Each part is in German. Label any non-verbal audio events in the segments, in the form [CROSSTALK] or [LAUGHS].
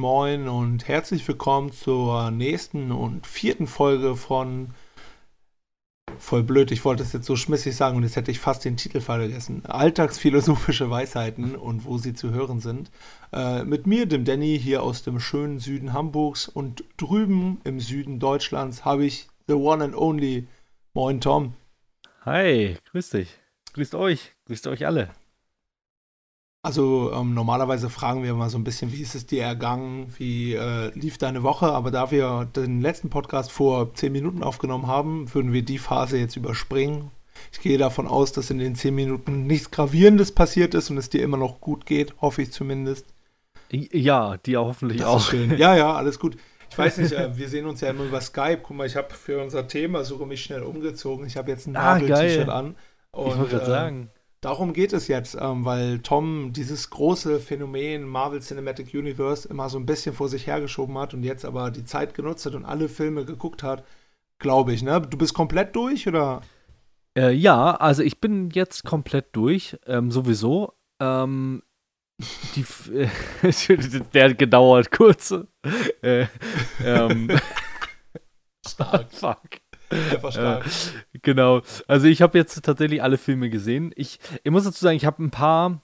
moin und herzlich willkommen zur nächsten und vierten Folge von Voll blöd, ich wollte es jetzt so schmissig sagen und jetzt hätte ich fast den Titel vergessen. Alltagsphilosophische Weisheiten und wo sie zu hören sind. Äh, mit mir, dem Danny, hier aus dem schönen Süden Hamburgs und drüben im Süden Deutschlands habe ich the one and only Moin Tom. Hi, grüß dich. Grüßt euch. Grüßt euch alle. Also ähm, normalerweise fragen wir mal so ein bisschen, wie ist es dir ergangen, wie äh, lief deine Woche, aber da wir den letzten Podcast vor zehn Minuten aufgenommen haben, würden wir die Phase jetzt überspringen. Ich gehe davon aus, dass in den zehn Minuten nichts Gravierendes passiert ist und es dir immer noch gut geht, hoffe ich zumindest. Ja, dir hoffentlich das auch. Schön. Ja, ja, alles gut. Ich weiß nicht, [LAUGHS] äh, wir sehen uns ja immer über Skype. Guck mal, ich habe für unser Thema sogar mich schnell umgezogen. Ich habe jetzt ein ah, Marvel-T-Shirt an. Und, ich wollte gerade äh, sagen. Darum geht es jetzt, ähm, weil Tom dieses große Phänomen Marvel Cinematic Universe immer so ein bisschen vor sich hergeschoben hat und jetzt aber die Zeit genutzt hat und alle Filme geguckt hat, glaube ich, ne? Du bist komplett durch oder? Äh, ja, also ich bin jetzt komplett durch, ähm, sowieso. Ähm, die, äh, [LAUGHS] der hat gedauert kurz. Äh, ähm, [LAUGHS] Stark. [LAUGHS] Fuck. [LAUGHS] Stark. Äh, genau. Also ich habe jetzt tatsächlich alle Filme gesehen. Ich, ich muss dazu sagen, ich habe ein paar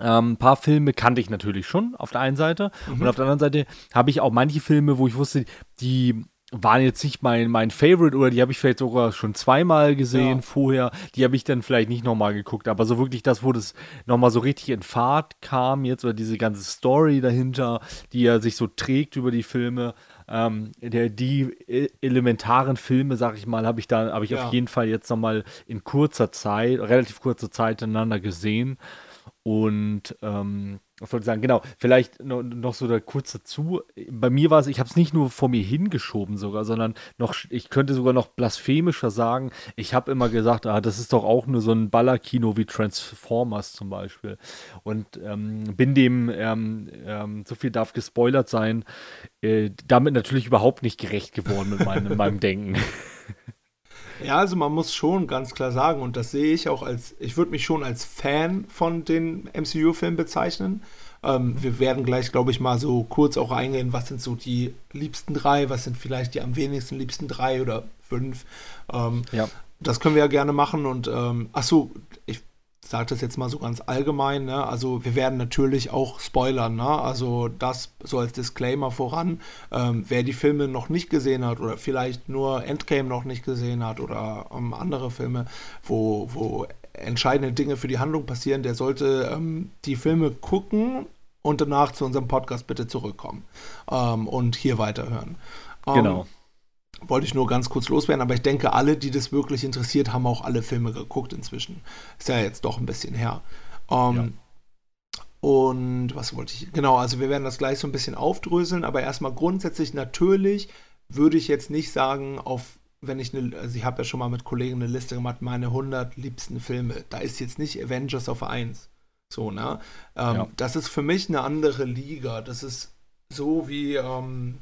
ähm, ein paar Filme kannte ich natürlich schon auf der einen Seite mhm. und auf der anderen Seite habe ich auch manche Filme, wo ich wusste, die waren jetzt nicht mein, mein Favorite oder die habe ich vielleicht sogar schon zweimal gesehen ja. vorher. Die habe ich dann vielleicht nicht nochmal geguckt. Aber so wirklich das, wo das nochmal so richtig in Fahrt kam jetzt oder diese ganze Story dahinter, die ja sich so trägt über die Filme, ähm, der, die e, elementaren Filme, sag ich mal, habe ich da, habe ich ja. auf jeden Fall jetzt nochmal in kurzer Zeit, relativ kurzer Zeit ineinander gesehen. Und ähm, was soll ich sagen, genau, vielleicht noch, so da kurz dazu. Bei mir war es, ich habe es nicht nur vor mir hingeschoben sogar, sondern noch, ich könnte sogar noch blasphemischer sagen, ich habe immer gesagt, ah, das ist doch auch nur so ein Ballerkino wie Transformers zum Beispiel. Und ähm, bin dem, ähm, ähm, so viel darf gespoilert sein, äh, damit natürlich überhaupt nicht gerecht geworden mit meinem, [LAUGHS] meinem Denken. Ja, also man muss schon ganz klar sagen, und das sehe ich auch als, ich würde mich schon als Fan von den MCU-Filmen bezeichnen. Ähm, wir werden gleich, glaube ich, mal so kurz auch eingehen, was sind so die liebsten drei, was sind vielleicht die am wenigsten liebsten drei oder fünf. Ähm, ja. Das können wir ja gerne machen und ähm, ach so, ich sage das jetzt mal so ganz allgemein, ne? also wir werden natürlich auch spoilern, ne? also das so als Disclaimer voran, ähm, wer die Filme noch nicht gesehen hat oder vielleicht nur Endgame noch nicht gesehen hat oder ähm, andere Filme, wo, wo entscheidende Dinge für die Handlung passieren, der sollte ähm, die Filme gucken und danach zu unserem Podcast bitte zurückkommen ähm, und hier weiterhören. Ähm, genau wollte ich nur ganz kurz loswerden, aber ich denke, alle, die das wirklich interessiert, haben auch alle Filme geguckt inzwischen. Ist ja jetzt doch ein bisschen her. Ähm, ja. Und was wollte ich? Genau, also wir werden das gleich so ein bisschen aufdröseln, aber erstmal grundsätzlich natürlich würde ich jetzt nicht sagen, auf, wenn ich eine, also ich habe ja schon mal mit Kollegen eine Liste gemacht, meine 100 liebsten Filme. Da ist jetzt nicht Avengers auf 1. So, ne? Ähm, ja. Das ist für mich eine andere Liga. Das ist so wie, ähm,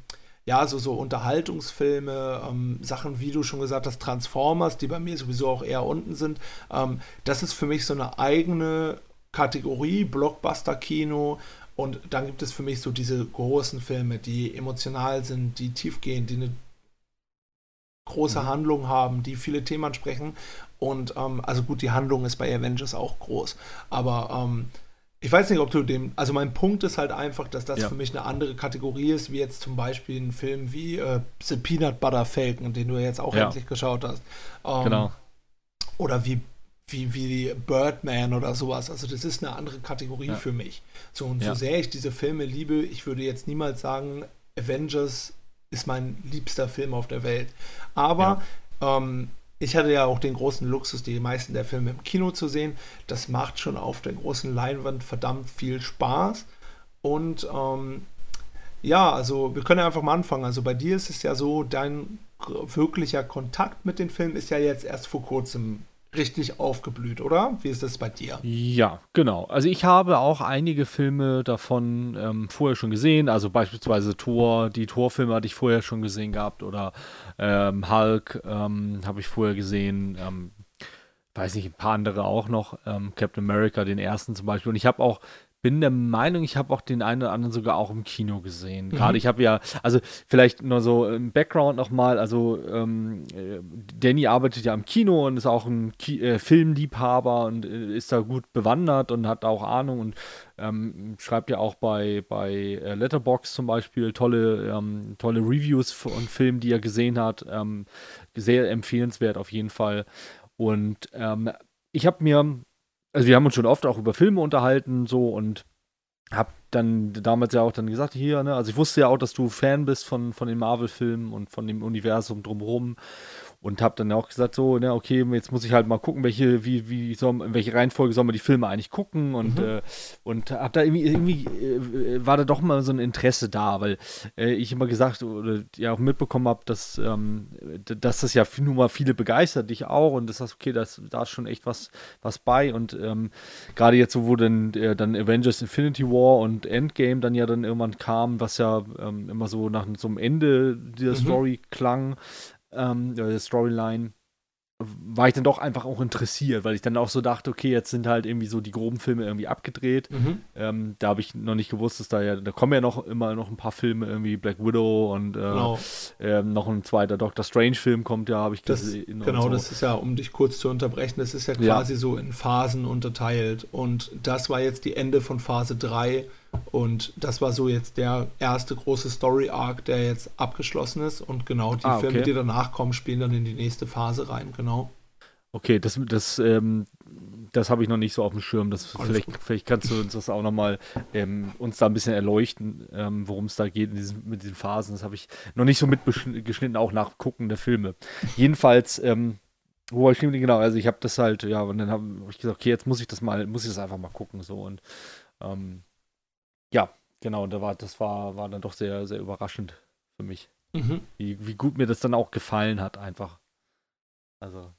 ja, so, so Unterhaltungsfilme, ähm, Sachen, wie du schon gesagt hast, Transformers, die bei mir sowieso auch eher unten sind. Ähm, das ist für mich so eine eigene Kategorie, Blockbuster-Kino. Und dann gibt es für mich so diese großen Filme, die emotional sind, die tief gehen, die eine große mhm. Handlung haben, die viele Themen sprechen. Und ähm, also gut, die Handlung ist bei Avengers auch groß. Aber ähm, ich weiß nicht, ob du dem. Also mein Punkt ist halt einfach, dass das ja. für mich eine andere Kategorie ist, wie jetzt zum Beispiel ein Film wie äh, The Peanut Butter Falcon, den du jetzt auch ja. endlich geschaut hast. Ähm, genau. Oder wie, wie, wie Birdman oder sowas. Also das ist eine andere Kategorie ja. für mich. So und so sehr ich diese Filme liebe, ich würde jetzt niemals sagen, Avengers ist mein liebster Film auf der Welt. Aber ähm, ich hatte ja auch den großen Luxus, die meisten der Filme im Kino zu sehen. Das macht schon auf der großen Leinwand verdammt viel Spaß. Und ähm, ja, also wir können ja einfach mal anfangen. Also bei dir ist es ja so, dein wirklicher Kontakt mit den Filmen ist ja jetzt erst vor kurzem richtig aufgeblüht, oder? Wie ist das bei dir? Ja, genau. Also ich habe auch einige Filme davon ähm, vorher schon gesehen. Also beispielsweise Thor, die Thor-Filme hatte ich vorher schon gesehen gehabt oder ähm, Hulk ähm, habe ich vorher gesehen. Ähm, weiß nicht, ein paar andere auch noch. Ähm, Captain America, den ersten zum Beispiel. Und ich habe auch bin der Meinung, ich habe auch den einen oder anderen sogar auch im Kino gesehen. Gerade mhm. ich habe ja, also vielleicht nur so im Background nochmal, also ähm, äh, Danny arbeitet ja im Kino und ist auch ein Ki äh, Filmliebhaber und äh, ist da gut bewandert und hat auch Ahnung und ähm, schreibt ja auch bei, bei äh, Letterbox zum Beispiel tolle, ähm, tolle Reviews von Filmen, die er gesehen hat. Ähm, sehr empfehlenswert auf jeden Fall. Und ähm, ich habe mir also wir haben uns schon oft auch über Filme unterhalten, so und hab dann damals ja auch dann gesagt, hier, ne, also ich wusste ja auch, dass du Fan bist von, von den Marvel-Filmen und von dem Universum drumherum und habe dann auch gesagt so, ne, okay, jetzt muss ich halt mal gucken, welche, wie, wie soll, in welche Reihenfolge sollen wir die Filme eigentlich gucken und, mhm. äh, und habe da irgendwie, irgendwie äh, war da doch mal so ein Interesse da, weil äh, ich immer gesagt oder ja auch mitbekommen habe, dass, ähm, dass das ja nun mal viele begeistert, dich auch und das heißt, okay, das, da ist schon echt was, was bei und ähm, gerade jetzt so, wo dann, äh, dann Avengers Infinity War und Endgame dann ja dann irgendwann kam, was ja ähm, immer so nach so einem Ende dieser mhm. Story klang, ähm, der Storyline, war ich dann doch einfach auch interessiert, weil ich dann auch so dachte, okay, jetzt sind halt irgendwie so die groben Filme irgendwie abgedreht. Mhm. Ähm, da habe ich noch nicht gewusst, dass da ja, da kommen ja noch immer noch ein paar Filme, irgendwie Black Widow und äh, genau. ähm, noch ein zweiter Doctor Strange-Film kommt ja, habe ich das, gesehen. Genau, so. das ist ja, um dich kurz zu unterbrechen, das ist ja quasi ja. so in Phasen unterteilt. Und das war jetzt die Ende von Phase 3 und das war so jetzt der erste große Story-Arc, der jetzt abgeschlossen ist. Und genau die ah, okay. Filme, die danach kommen, spielen dann in die nächste Phase rein, genau. Okay, das, das, ähm, das habe ich noch nicht so auf dem Schirm. Das, vielleicht, vielleicht kannst du uns das auch nochmal ähm, uns da ein bisschen erleuchten, ähm, worum es da geht diesen, mit diesen Phasen. Das habe ich noch nicht so mitgeschnitten, auch nach Gucken der Filme. Jedenfalls, ähm, wo ich genau, also ich habe das halt, ja, und dann habe hab ich gesagt, okay, jetzt muss ich das mal, muss ich das einfach mal gucken, so und ähm, ja, genau, da war, das war, war dann doch sehr, sehr überraschend für mich. Mhm. Wie, wie gut mir das dann auch gefallen hat, einfach. Also.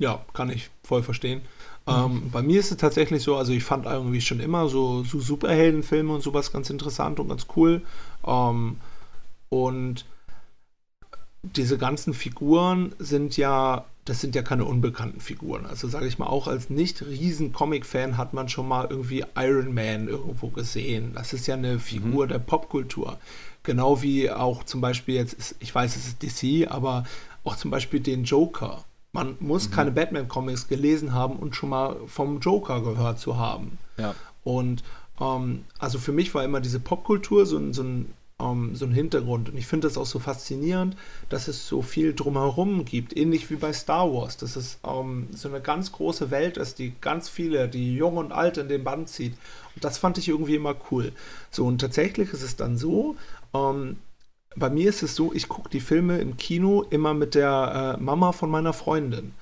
Ja, kann ich voll verstehen. Mhm. Ähm, bei mir ist es tatsächlich so, also ich fand irgendwie schon immer so, so Superheldenfilme und sowas ganz interessant und ganz cool. Ähm, und diese ganzen Figuren sind ja das sind ja keine unbekannten Figuren. Also sage ich mal, auch als nicht riesen Comic-Fan hat man schon mal irgendwie Iron Man irgendwo gesehen. Das ist ja eine Figur mhm. der Popkultur. Genau wie auch zum Beispiel jetzt, ich weiß, es ist DC, aber auch zum Beispiel den Joker. Man muss mhm. keine Batman-Comics gelesen haben und schon mal vom Joker gehört zu haben. Ja. Und ähm, also für mich war immer diese Popkultur so ein, so ein ähm, so einen Hintergrund. Und ich finde das auch so faszinierend, dass es so viel drumherum gibt, ähnlich wie bei Star Wars, dass es ähm, so eine ganz große Welt ist, die ganz viele, die jung und alt in den Band zieht. Und das fand ich irgendwie immer cool. So, und tatsächlich ist es dann so, ähm, bei mir ist es so, ich gucke die Filme im Kino immer mit der äh, Mama von meiner Freundin.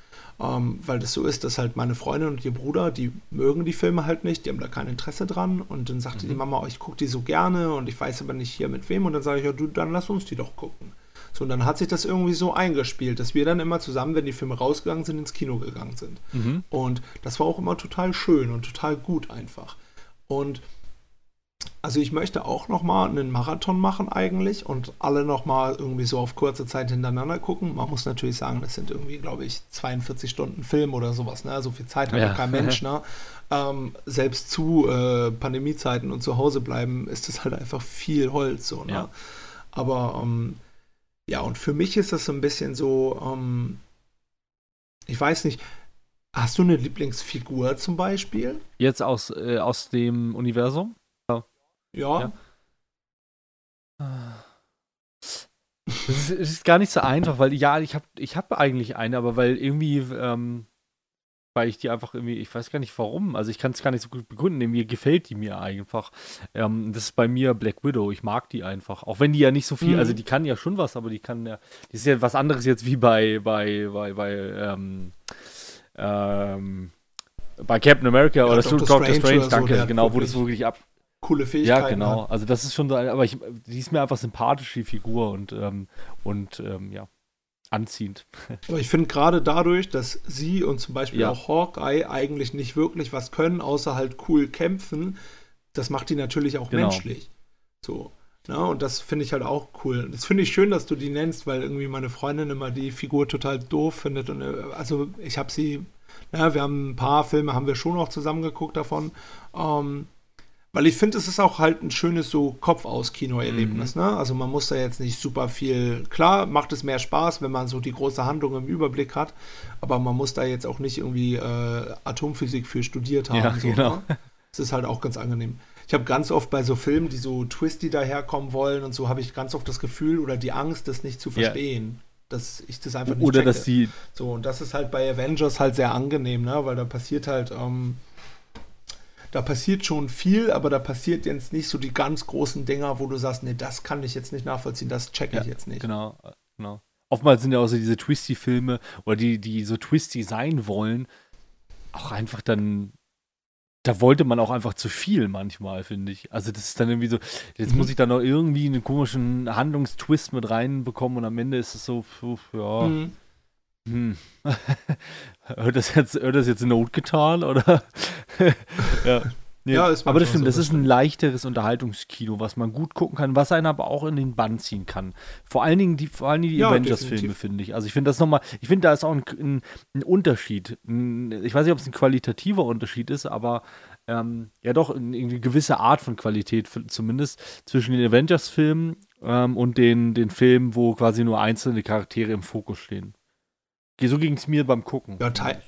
Ähm, weil das so ist, dass halt meine Freundin und ihr Bruder, die mögen die Filme halt nicht, die haben da kein Interesse dran. Und dann sagte mhm. die Mama, oh, ich gucke die so gerne und ich weiß aber nicht hier mit wem. Und dann sage ich, ja, du, dann lass uns die doch gucken. So, und dann hat sich das irgendwie so eingespielt, dass wir dann immer zusammen, wenn die Filme rausgegangen sind, ins Kino gegangen sind. Mhm. Und das war auch immer total schön und total gut einfach. Und also ich möchte auch noch mal einen Marathon machen eigentlich und alle noch mal irgendwie so auf kurze Zeit hintereinander gucken. Man muss natürlich sagen, das sind irgendwie, glaube ich, 42 Stunden Film oder sowas. Ne? So viel Zeit hat ja kein Mensch. Ne? [LAUGHS] Ähm, selbst zu äh, Pandemiezeiten und zu Hause bleiben ist das halt einfach viel Holz. So, ne? Ja. Aber ähm, ja, und für mich ist das so ein bisschen so, ähm, ich weiß nicht, hast du eine Lieblingsfigur zum Beispiel? Jetzt aus, äh, aus dem Universum? Ja. ja. Es ist, ist, gar nicht so einfach, weil ja, ich habe ich hab eigentlich eine, aber weil irgendwie, ähm, weil ich die einfach irgendwie, ich weiß gar nicht warum, also ich kann es gar nicht so gut begründen, irgendwie gefällt die mir einfach. Ähm, das ist bei mir Black Widow, ich mag die einfach. Auch wenn die ja nicht so viel, mhm. also die kann ja schon was, aber die kann ja, die ist ja was anderes jetzt wie bei, bei, bei, bei, ähm, ähm, bei Captain America ja, oder Doctor, Doctor Strange, Strange danke, so, genau, wo das wirklich ab, coole Fähigkeiten. Ja, genau. Hat. Also das ist schon so, aber ich, die ist mir einfach sympathisch, die Figur und, ähm, und ähm, ja, anziehend. [LAUGHS] Aber ich finde gerade dadurch, dass sie und zum Beispiel ja. auch Hawkeye eigentlich nicht wirklich was können, außer halt cool kämpfen, das macht die natürlich auch genau. menschlich. So. Ja, und das finde ich halt auch cool. Das finde ich schön, dass du die nennst, weil irgendwie meine Freundin immer die Figur total doof findet. Und äh, also ich habe sie, na, wir haben ein paar Filme, haben wir schon auch zusammen geguckt davon. Ähm, Weil ich finde, es ist auch halt ein schönes so Kopf-aus-Kino-Erlebnis. Mhm. Ne? Also man muss da jetzt nicht super viel. Klar, macht es mehr Spaß, wenn man so die große Handlung im Überblick hat, aber man muss da jetzt auch nicht irgendwie äh, Atomphysik für studiert haben. Ja, so, genau. Ne? Es ist halt auch ganz angenehm. Ich habe ganz oft bei so Filmen, die so twisty daherkommen wollen und so, habe ich ganz oft das Gefühl oder die Angst, das nicht zu verstehen. Ja. Dass ich das einfach nicht Oder checke. dass sie. So, und das ist halt bei Avengers halt sehr angenehm, ne? Weil da passiert halt. Ähm, da passiert schon viel, aber da passiert jetzt nicht so die ganz großen Dinger, wo du sagst, nee, das kann ich jetzt nicht nachvollziehen, das checke ja, ich jetzt nicht. Genau, genau. Oftmals sind ja auch so diese Twisty-Filme oder die, die so twisty sein wollen, auch einfach dann da wollte man auch einfach zu viel manchmal, finde ich. Also das ist dann irgendwie so, jetzt mhm. muss ich da noch irgendwie einen komischen Handlungstwist mit reinbekommen und am Ende ist es so, ja. Mhm. Hm. [LAUGHS] hört, das jetzt, hört das jetzt Not getan oder? [LAUGHS] ja. Nee, ja, aber das stimmt, so das ist ein leichteres Unterhaltungskino, was man gut gucken kann, was einen aber auch in den Bann ziehen kann. Vor allen Dingen die, vor allen Dingen die ja, Avengers-Filme, finde ich. Also ich finde das nochmal, ich finde, da ist auch ein, ein, ein Unterschied. ich weiß nicht, ob es ein qualitativer Unterschied ist, aber ähm, ja doch eine gewisse Art von Qualität zumindest zwischen den Avengers-Filmen ähm, und den, den Filmen, wo quasi nur einzelne Charaktere im Fokus stehen. So ging es mir beim Gucken. Ja, Teil.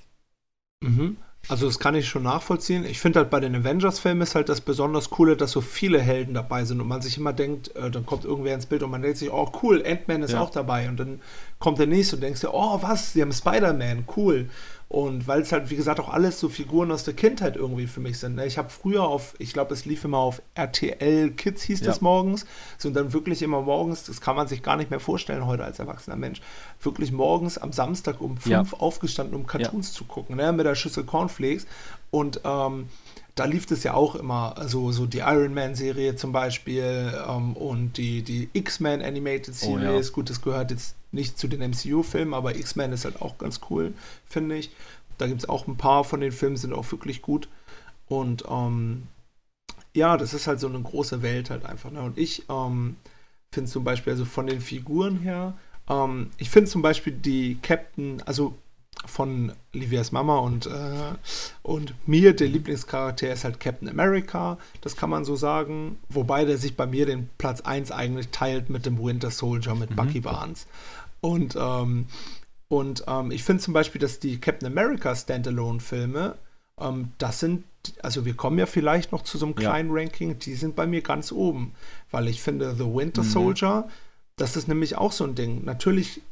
Mhm. Also das kann ich schon nachvollziehen. Ich finde halt bei den Avengers-Filmen ist halt das besonders Coole, dass so viele Helden dabei sind und man sich immer denkt, äh, dann kommt irgendwer ins Bild und man denkt sich, oh cool, Ant-Man ist ja. auch dabei und dann kommt der nächste und denkst dir, oh was, sie haben Spider-Man, cool. Und weil es halt, wie gesagt, auch alles so Figuren aus der Kindheit irgendwie für mich sind. Ne? Ich habe früher auf, ich glaube, es lief immer auf RTL Kids, hieß ja. morgens. So, und dann wirklich immer morgens, das kann man sich gar nicht mehr vorstellen heute als erwachsener Mensch, wirklich morgens am Samstag um fünf ja. aufgestanden, um Cartoons ja. zu gucken, ne? mit der Schüssel Cornflakes. Und ähm, da lief es ja auch immer, also so die Iron Man-Serie zum Beispiel ähm, und die, die X-Men Animated Series. Oh, ja. Gut, das gehört jetzt nicht zu den MCU-Filmen, aber X-Men ist halt auch ganz cool, finde ich. Da gibt es auch ein paar von den Filmen, sind auch wirklich gut. Und ähm, ja, das ist halt so eine große Welt halt einfach. Ne? Und ich ähm, finde zum Beispiel, also von den Figuren her, ähm, ich finde zum Beispiel die Captain, also von Livias Mama und, äh, und mir, der Lieblingscharakter ist halt Captain America, das kann man so sagen. Wobei der sich bei mir den Platz 1 eigentlich teilt mit dem Winter Soldier, mit mhm. Bucky Barnes. Und, ähm, und ähm, ich finde zum Beispiel, dass die Captain America Standalone-Filme, ähm, das sind, also wir kommen ja vielleicht noch zu so einem kleinen ja. Ranking, die sind bei mir ganz oben. Weil ich finde, The Winter mhm. Soldier, das ist nämlich auch so ein Ding. Natürlich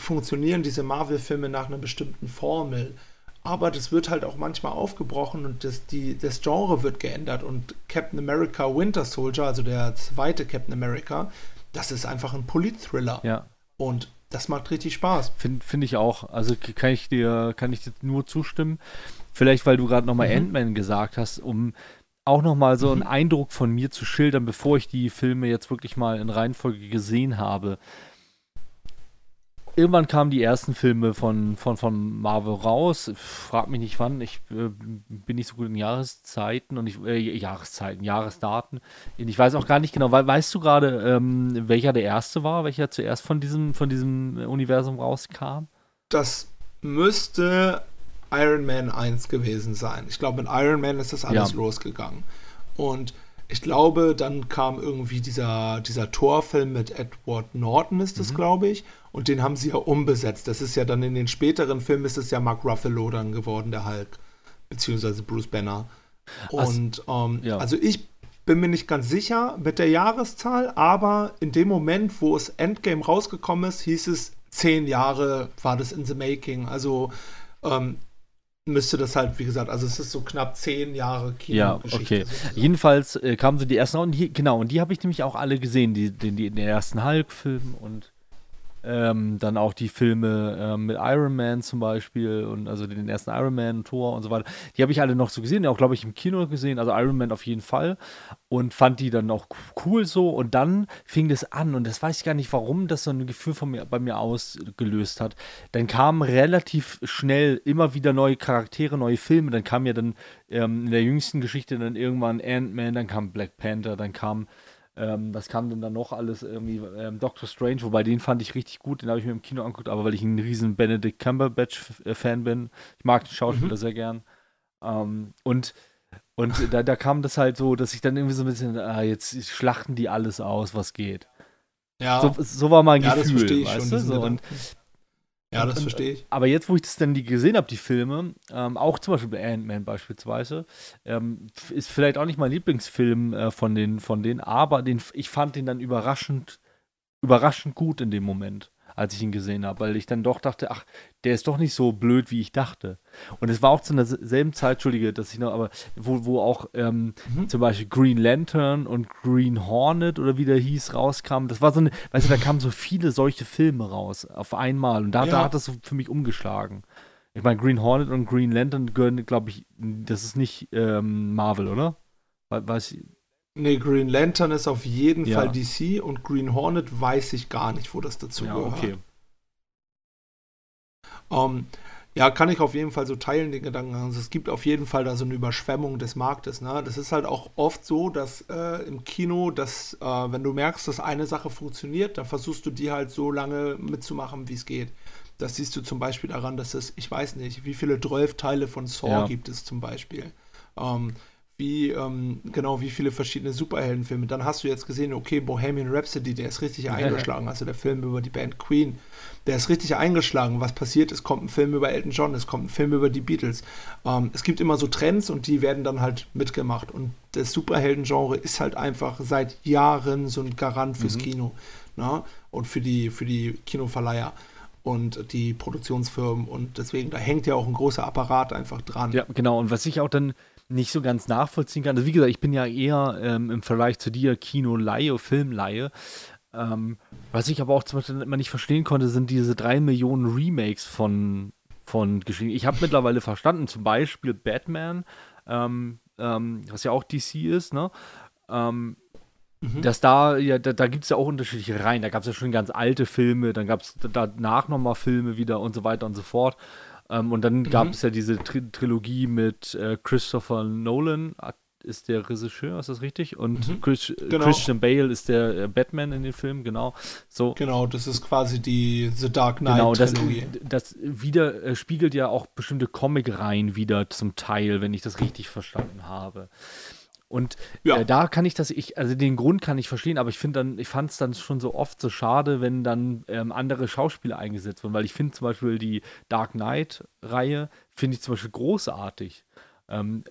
funktionieren diese Marvel-Filme nach einer bestimmten Formel. Aber das wird halt auch manchmal aufgebrochen und das, die, das Genre wird geändert. Und Captain America Winter Soldier, also der zweite Captain America, das ist einfach ein Polit-Thriller. Ja. Und das macht richtig Spaß. Finde find ich auch. Also kann ich dir, kann ich dir nur zustimmen. Vielleicht, weil du gerade nochmal mhm. Ant-Man gesagt hast, um auch nochmal so einen mhm. Eindruck von mir zu schildern, bevor ich die Filme jetzt wirklich mal in Reihenfolge gesehen habe irgendwann kamen die ersten Filme von, von, von Marvel raus. Frag mich nicht wann. Ich äh, bin nicht so gut in Jahreszeiten und ich, äh, Jahreszeiten, Jahresdaten. Ich weiß auch gar nicht genau. Weißt du gerade, ähm, welcher der erste war, welcher zuerst von diesem, von diesem Universum rauskam? Das müsste Iron Man 1 gewesen sein. Ich glaube, mit Iron Man ist das alles ja. losgegangen. Und ich glaube, dann kam irgendwie dieser, dieser Torfilm mit Edward Norton, ist das, mhm. glaube ich. Und den haben sie ja umbesetzt. Das ist ja dann in den späteren Filmen ist es ja Mark Ruffalo dann geworden, der Hulk. Beziehungsweise Bruce Banner. Und ähm, ja. also ich bin mir nicht ganz sicher mit der Jahreszahl, aber in dem Moment, wo es Endgame rausgekommen ist, hieß es zehn Jahre war das in the making. Also ähm, müsste das halt, wie gesagt, also es ist so knapp zehn Jahre Kinogeschichte. Ja, okay. Jedenfalls äh, kamen so die ersten, und die, genau, und die habe ich nämlich auch alle gesehen, die, die, die, den ersten Hulk-Film und ähm, dann auch die Filme ähm, mit Iron Man zum Beispiel und also den ersten Iron Man, Thor und so weiter. Die habe ich alle noch so gesehen, auch glaube ich im Kino gesehen, also Iron Man auf jeden Fall und fand die dann auch cool so und dann fing das an und das weiß ich gar nicht, warum das so ein Gefühl von mir, bei mir ausgelöst hat. Dann kamen relativ schnell immer wieder neue Charaktere, neue Filme, dann kam ja dann ähm, in der jüngsten Geschichte dann irgendwann Ant-Man, dann kam Black Panther, dann kam ähm, was kam denn da noch alles? Irgendwie ähm, Doctor Strange, wobei den fand ich richtig gut, den habe ich mir im Kino angeguckt, aber weil ich ein riesen Benedict Cumberbatch-Fan bin. Ich mag den Schauspieler mhm. sehr gern. Ähm, und Und da, da kam das halt so, dass ich dann irgendwie so ein bisschen, ah, jetzt schlachten die alles aus, was geht. Ja. So, so war mein ja, Gefühl, weißt du? So, und, ja, das verstehe ich. Aber jetzt, wo ich das dann die gesehen habe, die Filme, ähm, auch zum Beispiel bei Ant-Man beispielsweise, ähm, ist vielleicht auch nicht mein Lieblingsfilm äh, von, den, von denen, aber den, ich fand den dann überraschend, überraschend gut in dem Moment als ich ihn gesehen habe, weil ich dann doch dachte, ach, der ist doch nicht so blöd, wie ich dachte. Und es war auch zu derselben Zeit, Entschuldige, dass ich noch, aber wo, wo auch ähm, mhm. zum Beispiel Green Lantern und Green Hornet oder wie der hieß, rauskam. Das war so eine, weißt du, da kamen so viele solche Filme raus auf einmal und da, ja. da hat das so für mich umgeschlagen. Ich meine, Green Hornet und Green Lantern gehören, glaube ich, das ist nicht ähm, Marvel, oder? Weiß ich. Nee, Green Lantern ist auf jeden ja. Fall DC und Green Hornet weiß ich gar nicht, wo das dazu ja, gehört. Okay. Um, ähm, ja, kann ich auf jeden Fall so teilen, den Gedanken. Also es gibt auf jeden Fall da so eine Überschwemmung des Marktes. Ne? Das ist halt auch oft so, dass äh, im Kino, dass äh, wenn du merkst, dass eine Sache funktioniert, dann versuchst du die halt so lange mitzumachen, wie es geht. Das siehst du zum Beispiel daran, dass es, ich weiß nicht, wie viele 12 Teile von Saw ja. gibt es zum Beispiel. Ähm, wie, ähm, genau, wie viele verschiedene Superheldenfilme. Dann hast du jetzt gesehen, okay, Bohemian Rhapsody, der ist richtig [LAUGHS] eingeschlagen. Also der Film über die Band Queen, der ist richtig eingeschlagen. Was passiert? Es kommt ein Film über Elton John, es kommt ein Film über die Beatles. Ähm, es gibt immer so Trends und die werden dann halt mitgemacht. Und das Superhelden-Genre ist halt einfach seit Jahren so ein Garant fürs mhm. Kino ne? und für die, für die Kinoverleiher und die Produktionsfirmen und deswegen, da hängt ja auch ein großer Apparat einfach dran. Ja, genau. Und was ich auch dann nicht so ganz nachvollziehen kann. Also wie gesagt, ich bin ja eher ähm, im Vergleich zu dir Kino-Laie, Film-Laie. Ähm, was ich aber auch zum Beispiel immer nicht verstehen konnte, sind diese drei Millionen Remakes von, von Geschichten. Ich habe mittlerweile verstanden, zum Beispiel Batman, ähm, ähm was ja auch DC ist, ne? Ähm, mhm. Dass da, ja, da, da gibt es ja auch unterschiedliche Reihen. Da gab es ja schon ganz alte Filme, dann gab es danach nochmal Filme wieder und so weiter und so fort. Ähm, und dann mhm. gab es ja diese Tri Trilogie mit äh, Christopher Nolan, ist der Regisseur, ist das richtig? Und mhm. Chris, genau. Christian Bale ist der äh, Batman in den Film, genau. So. Genau, das ist quasi die The Dark Knight. Genau, das, das wieder äh, spiegelt ja auch bestimmte Comic-Reihen wieder zum Teil, wenn ich das richtig verstanden habe. Und ja. äh, da kann ich das, ich, also den Grund kann ich verstehen, aber ich finde dann, ich fand es dann schon so oft so schade, wenn dann ähm, andere Schauspieler eingesetzt wurden, weil ich finde zum Beispiel die Dark Knight-Reihe, finde ich zum Beispiel großartig. Ähm,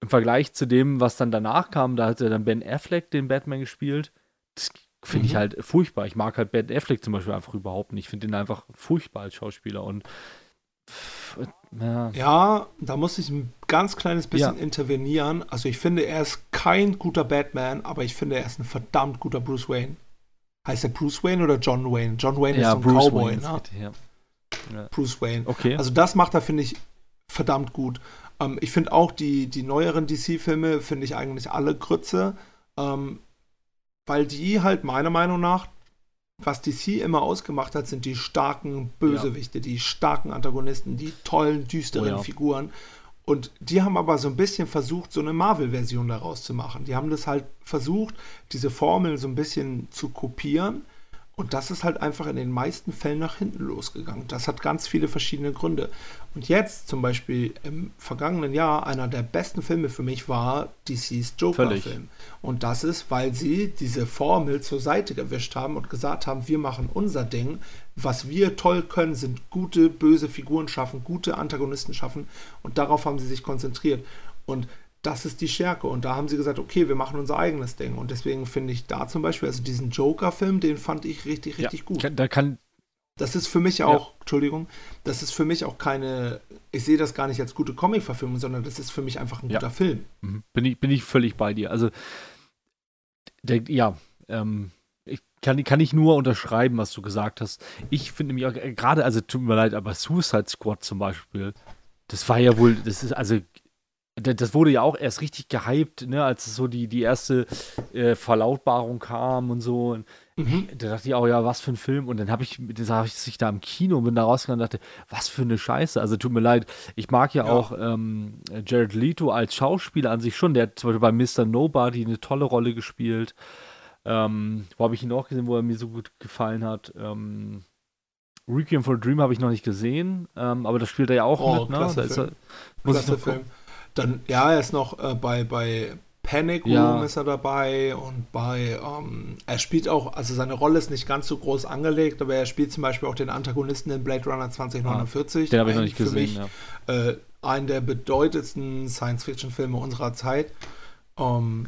Im Vergleich zu dem, was dann danach kam, da hat ja dann Ben Affleck den Batman gespielt. Das finde mhm. ich halt furchtbar. Ich mag halt Ben Affleck zum Beispiel einfach überhaupt nicht. Ich finde ihn einfach furchtbar als Schauspieler und ja. ja. da muss ich ein ganz kleines bisschen ja. intervenieren. Also ich finde, er ist kein guter Batman, aber ich finde, er ist ein verdammt guter Bruce Wayne. Heißt er Bruce Wayne oder John Wayne? John Wayne ja, ist so ein Bruce Cowboy, Wayne ne? Ja. Bruce Wayne. Okay. Also das macht er, finde ich, verdammt gut. Ähm, ich finde auch die, die neueren DC-Filme, finde ich eigentlich alle Grütze, ähm, weil die halt meiner Meinung nach was DC immer ausgemacht hat, sind die starken Bösewichte, ja. die starken Antagonisten, die tollen, düsteren oh ja. Figuren. Und die haben aber so ein bisschen versucht, so eine Marvel-Version daraus zu machen. Die haben das halt versucht, diese Formel so ein bisschen zu kopieren und das ist halt einfach in den meisten Fällen nach hinten losgegangen. Das hat ganz viele verschiedene Gründe. Und jetzt zum Beispiel im vergangenen Jahr einer der besten Filme für mich war DC's Joker-Film. Und das ist, weil sie diese Formel zur Seite gewischt haben und gesagt haben, wir machen unser Ding. Was wir toll können, sind gute, böse Figuren schaffen, gute Antagonisten schaffen. Und darauf haben sie sich konzentriert. Und das ist die Stärke. Und da haben sie gesagt, okay, wir machen unser eigenes Ding. Und deswegen finde ich da zum Beispiel, also diesen Joker-Film, den fand ich richtig, richtig ja, gut. Da kann. Das ist für mich auch, ja. Entschuldigung, das ist für mich auch keine, ich sehe das gar nicht als gute Comic-Verfilmung, sondern das ist für mich einfach ein ja. guter Film. Mhm. Bin ich, bin ich völlig bei dir. Also, der, ja, ähm, ich kann, kann ich nur unterschreiben, was du gesagt hast. Ich finde mich auch, äh, gerade, also tut mir leid, aber Suicide Squad zum Beispiel, das war ja wohl, das ist also das wurde ja auch erst richtig gehypt, ne, als so die, die erste äh, Verlautbarung kam und so. Und mhm. Da dachte ich auch, ja, was für ein Film. Und dann habe ich, habe ich sich da im Kino und bin da rausgegangen und dachte, was für eine Scheiße. Also tut mir leid, ich mag ja, ja. auch ähm, Jared Leto als Schauspieler an sich schon. Der hat zum Beispiel bei Mr. Nobody eine tolle Rolle gespielt. Ähm, wo habe ich ihn auch gesehen, wo er mir so gut gefallen hat? Ähm, Requiem for a Dream habe ich noch nicht gesehen, ähm, aber das spielt er ja auch oh, mit, ne? Da Film. Er, muss klasse ich noch Film. Dann, ja, er ist noch äh, bei, bei Panic Room ja. ist er dabei und bei, ähm, er spielt auch, also seine Rolle ist nicht ganz so groß angelegt, aber er spielt zum Beispiel auch den Antagonisten in Blade Runner 2049. Ah, den habe ich noch nicht gesehen, mich, ja. äh, einen der bedeutendsten Science-Fiction-Filme unserer Zeit. Ähm,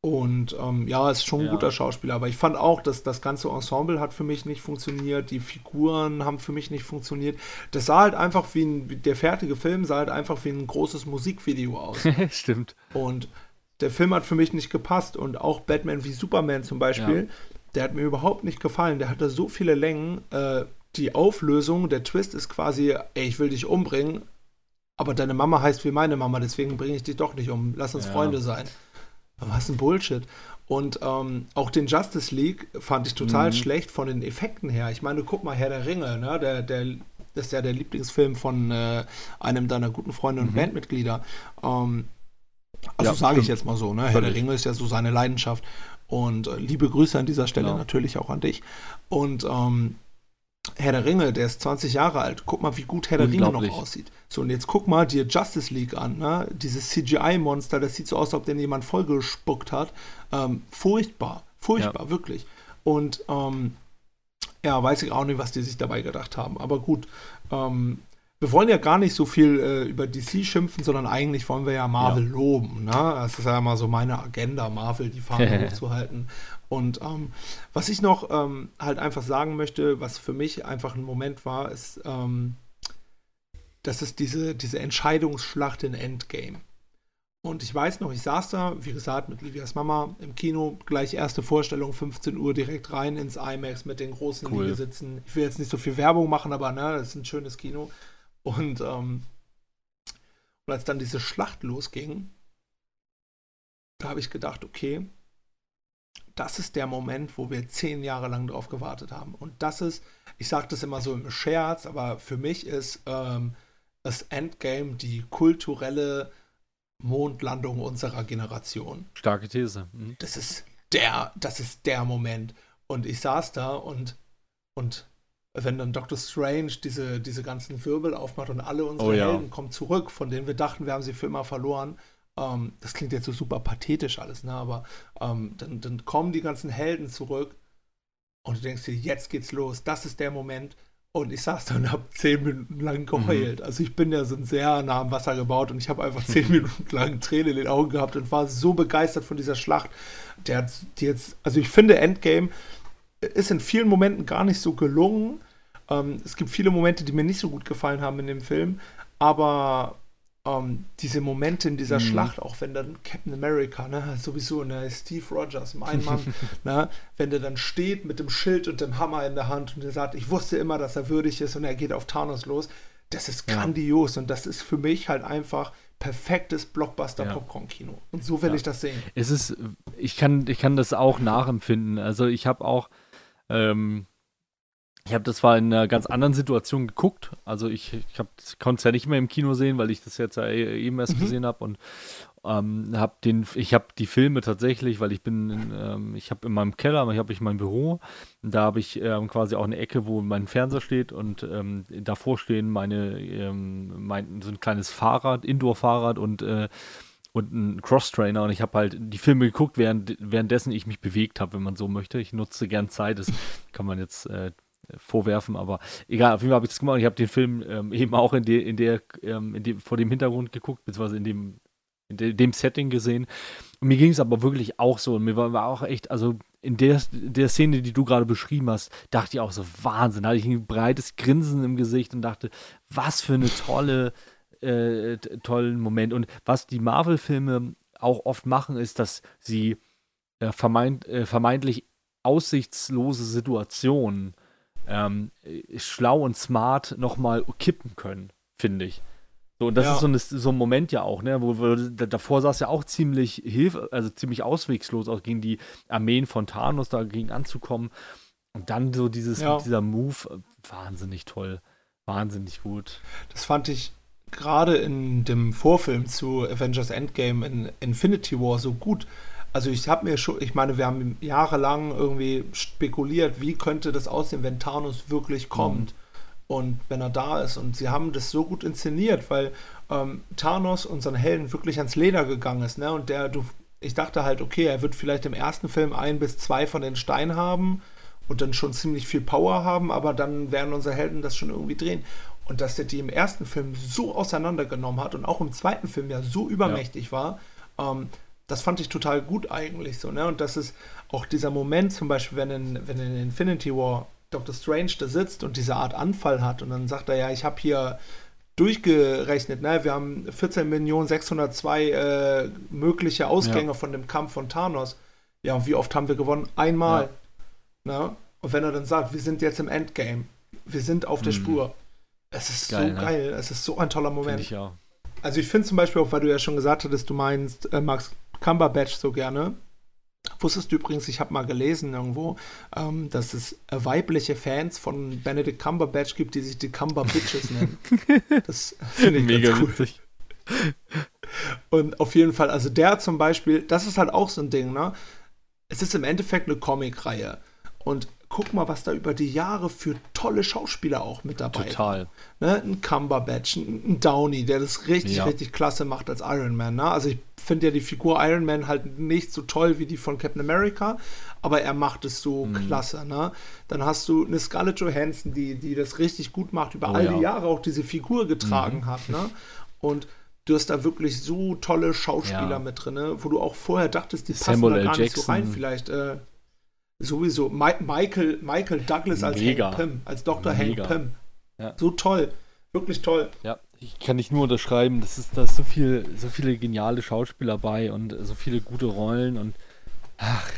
und ähm, ja, ist schon ein ja. guter Schauspieler, aber ich fand auch, dass das ganze Ensemble hat für mich nicht funktioniert, die Figuren haben für mich nicht funktioniert. Das sah halt einfach wie ein, der fertige Film sah halt einfach wie ein großes Musikvideo aus. [LAUGHS] Stimmt. Und der Film hat für mich nicht gepasst und auch Batman wie Superman zum Beispiel, ja. der hat mir überhaupt nicht gefallen. Der hatte so viele Längen. Äh, die Auflösung, der Twist ist quasi, ey, ich will dich umbringen, aber deine Mama heißt wie meine Mama, deswegen bringe ich dich doch nicht um. Lass uns ja. Freunde sein. Was ein Bullshit. Und ähm, auch den Justice League fand ich total mhm. schlecht von den Effekten her. Ich meine, guck mal, Herr der Ringe, ne? Der, der, das ist ja der Lieblingsfilm von äh, einem deiner guten Freunde und mhm. Bandmitglieder. Ähm, also ja, sage ich jetzt mal so, ne? Herr der Ringe ist ja so seine Leidenschaft. Und äh, liebe Grüße an dieser Stelle genau. natürlich auch an dich. Und ähm, Herr der Ringe, der ist 20 Jahre alt. Guck mal, wie gut Herr der Ringe noch aussieht. So, und jetzt guck mal dir Justice League an, ne? Dieses CGI-Monster, das sieht so aus, als ob den jemand vollgespuckt hat. Ähm, furchtbar, furchtbar, ja. wirklich. Und ähm, ja, weiß ich auch nicht, was die sich dabei gedacht haben. Aber gut, ähm, wir wollen ja gar nicht so viel äh, über DC schimpfen, sondern eigentlich wollen wir ja Marvel ja. loben. Ne? Das ist ja immer so meine Agenda, Marvel die Fahne [LAUGHS] hochzuhalten. Und ähm, was ich noch ähm, halt einfach sagen möchte, was für mich einfach ein Moment war, ist, ähm, dass es diese, diese Entscheidungsschlacht in Endgame. Und ich weiß noch, ich saß da, wie gesagt, mit Livias Mama im Kino, gleich erste Vorstellung, 15 Uhr direkt rein ins IMAX mit den großen cool. Liegesitzen. Ich will jetzt nicht so viel Werbung machen, aber ne, das ist ein schönes Kino. Und, ähm, und als dann diese Schlacht losging, da habe ich gedacht, okay, das ist der Moment, wo wir zehn Jahre lang drauf gewartet haben. Und das ist, ich sage das immer so im Scherz, aber für mich ist ähm, das Endgame die kulturelle Mondlandung unserer Generation. Starke These. Mhm. Das ist der, das ist der Moment. Und ich saß da und, und wenn dann Doctor Strange diese, diese ganzen Wirbel aufmacht und alle unsere oh, ja. Helden kommen zurück, von denen wir dachten, wir haben sie für immer verloren. Ähm, das klingt jetzt so super pathetisch alles, ne? aber ähm, dann, dann kommen die ganzen Helden zurück und du denkst dir, jetzt geht's los, das ist der Moment. Und ich saß da und habe zehn Minuten lang geheult. Mhm. Also ich bin ja so sehr nah am Wasser gebaut und ich habe einfach zehn [LAUGHS] Minuten lang Tränen in den Augen gehabt und war so begeistert von dieser Schlacht. Der hat die jetzt, also ich finde Endgame ist in vielen Momenten gar nicht so gelungen. Ähm, es gibt viele Momente, die mir nicht so gut gefallen haben in dem Film, aber ähm, diese Momente in dieser mhm. Schlacht, auch wenn dann Captain America, ne, sowieso, ne, Steve Rogers, mein [LAUGHS] Mann, ne, wenn der dann steht mit dem Schild und dem Hammer in der Hand und er sagt, ich wusste immer, dass er würdig ist und er geht auf Thanos los, das ist grandios ja. und das ist für mich halt einfach perfektes Blockbuster-Popcorn-Kino. Und so will ja. ich das sehen. Es ist, ich kann, ich kann das auch nachempfinden. Also ich habe auch, ähm, ich habe das zwar in einer ganz anderen Situation geguckt. Also ich, ich, konnte es ja nicht mehr im Kino sehen, weil ich das jetzt ja eben erst mhm. gesehen habe und ähm, habe den, ich habe die Filme tatsächlich, weil ich bin, ähm, ich habe in meinem Keller, ich habe ich mein Büro, da habe ich ähm, quasi auch eine Ecke, wo mein Fernseher steht und ähm, davor stehen meine, ähm, mein, so ein kleines Fahrrad, Indoor-Fahrrad und äh, und ein Cross-Trainer und ich habe halt die Filme geguckt, während, währenddessen ich mich bewegt habe, wenn man so möchte. Ich nutze gern Zeit, das kann man jetzt äh, vorwerfen, aber egal, auf jeden Fall habe ich das gemacht. Ich habe den Film ähm, eben auch in, de, in der, ähm, in de, vor dem Hintergrund geguckt, beziehungsweise in dem, in de, dem Setting gesehen. Und mir ging es aber wirklich auch so. Und mir war, war auch echt, also in der, der Szene, die du gerade beschrieben hast, dachte ich auch so, Wahnsinn. Da hatte ich ein breites Grinsen im Gesicht und dachte, was für eine tolle, äh, tollen Moment. Und was die Marvel-Filme auch oft machen, ist, dass sie äh, vermeint, äh, vermeintlich aussichtslose Situationen ähm, schlau und smart nochmal kippen können, finde ich. So, und das ja. ist so, eine, so, ein Moment ja auch, ne, wo, wo davor sah es ja auch ziemlich hilf, also ziemlich auswegslos auch gegen die Armeen von Thanos dagegen anzukommen. Und dann so dieses, ja. dieser Move, wahnsinnig toll, wahnsinnig gut. Das fand ich gerade in dem Vorfilm zu Avengers Endgame in Infinity War so gut, also ich habe mir schon, ich meine, wir haben jahrelang irgendwie spekuliert, wie könnte das aussehen, wenn Thanos wirklich kommt. Und wenn er da ist und sie haben das so gut inszeniert, weil ähm, Thanos, unseren Helden, wirklich ans Leder gegangen ist, ne? Und der, du, ich dachte halt, okay, er wird vielleicht im ersten Film ein bis zwei von den Steinen haben und dann schon ziemlich viel Power haben, aber dann werden unsere Helden das schon irgendwie drehen. Und dass der die im ersten Film so auseinandergenommen hat und auch im zweiten Film ja so übermächtig ja. war, ähm, das fand ich total gut eigentlich so, ne? Und das ist auch dieser Moment zum Beispiel, wenn in, wenn in Infinity War Dr. Strange da sitzt und diese Art Anfall hat und dann sagt er, ja, ich habe hier durchgerechnet, ne? wir haben 14.602 äh, mögliche Ausgänge ja. von dem Kampf von Thanos. Ja, und wie oft haben wir gewonnen? Einmal. Ja. Ne? Und wenn er dann sagt, wir sind jetzt im Endgame, wir sind auf der mhm. Spur. Es ist geil, so ne? geil, es ist so ein toller Moment. Ich. Also ich finde zum Beispiel auch, weil du ja schon gesagt hattest, du meinst, äh, magst Cumberbatch so gerne. Wusstest du übrigens, ich habe mal gelesen irgendwo, ähm, dass es weibliche Fans von Benedict Cumberbatch gibt, die sich die Cumberbitches [LAUGHS] nennen. Das finde ich Mega ganz cool. witzig. Und auf jeden Fall, also der zum Beispiel, das ist halt auch so ein Ding, ne? Es ist im Endeffekt eine Comicreihe. Und guck mal, was da über die Jahre für tolle Schauspieler auch mit dabei Total. Ne? Ein Cumberbatch, ein Downey, der das richtig, ja. richtig klasse macht als Iron Man. Ne? Also ich finde ja die Figur Iron Man halt nicht so toll wie die von Captain America, aber er macht es so mhm. klasse. Ne? Dann hast du eine Scarlett Johansson, die, die das richtig gut macht, über oh, all ja. die Jahre auch diese Figur getragen mhm. hat. Ne? [LAUGHS] Und du hast da wirklich so tolle Schauspieler ja. mit drin, ne? wo du auch vorher dachtest, die Samuel passen da gar nicht so rein. Vielleicht äh, sowieso Ma Michael, Michael Douglas als Mega. Hank Pym, als Dr. Mega. Hank Pym. Ja. So toll. Wirklich toll. Ja, ich kann nicht nur unterschreiben, das ist, da ist so viel, so viele geniale Schauspieler bei und so viele gute Rollen und ach,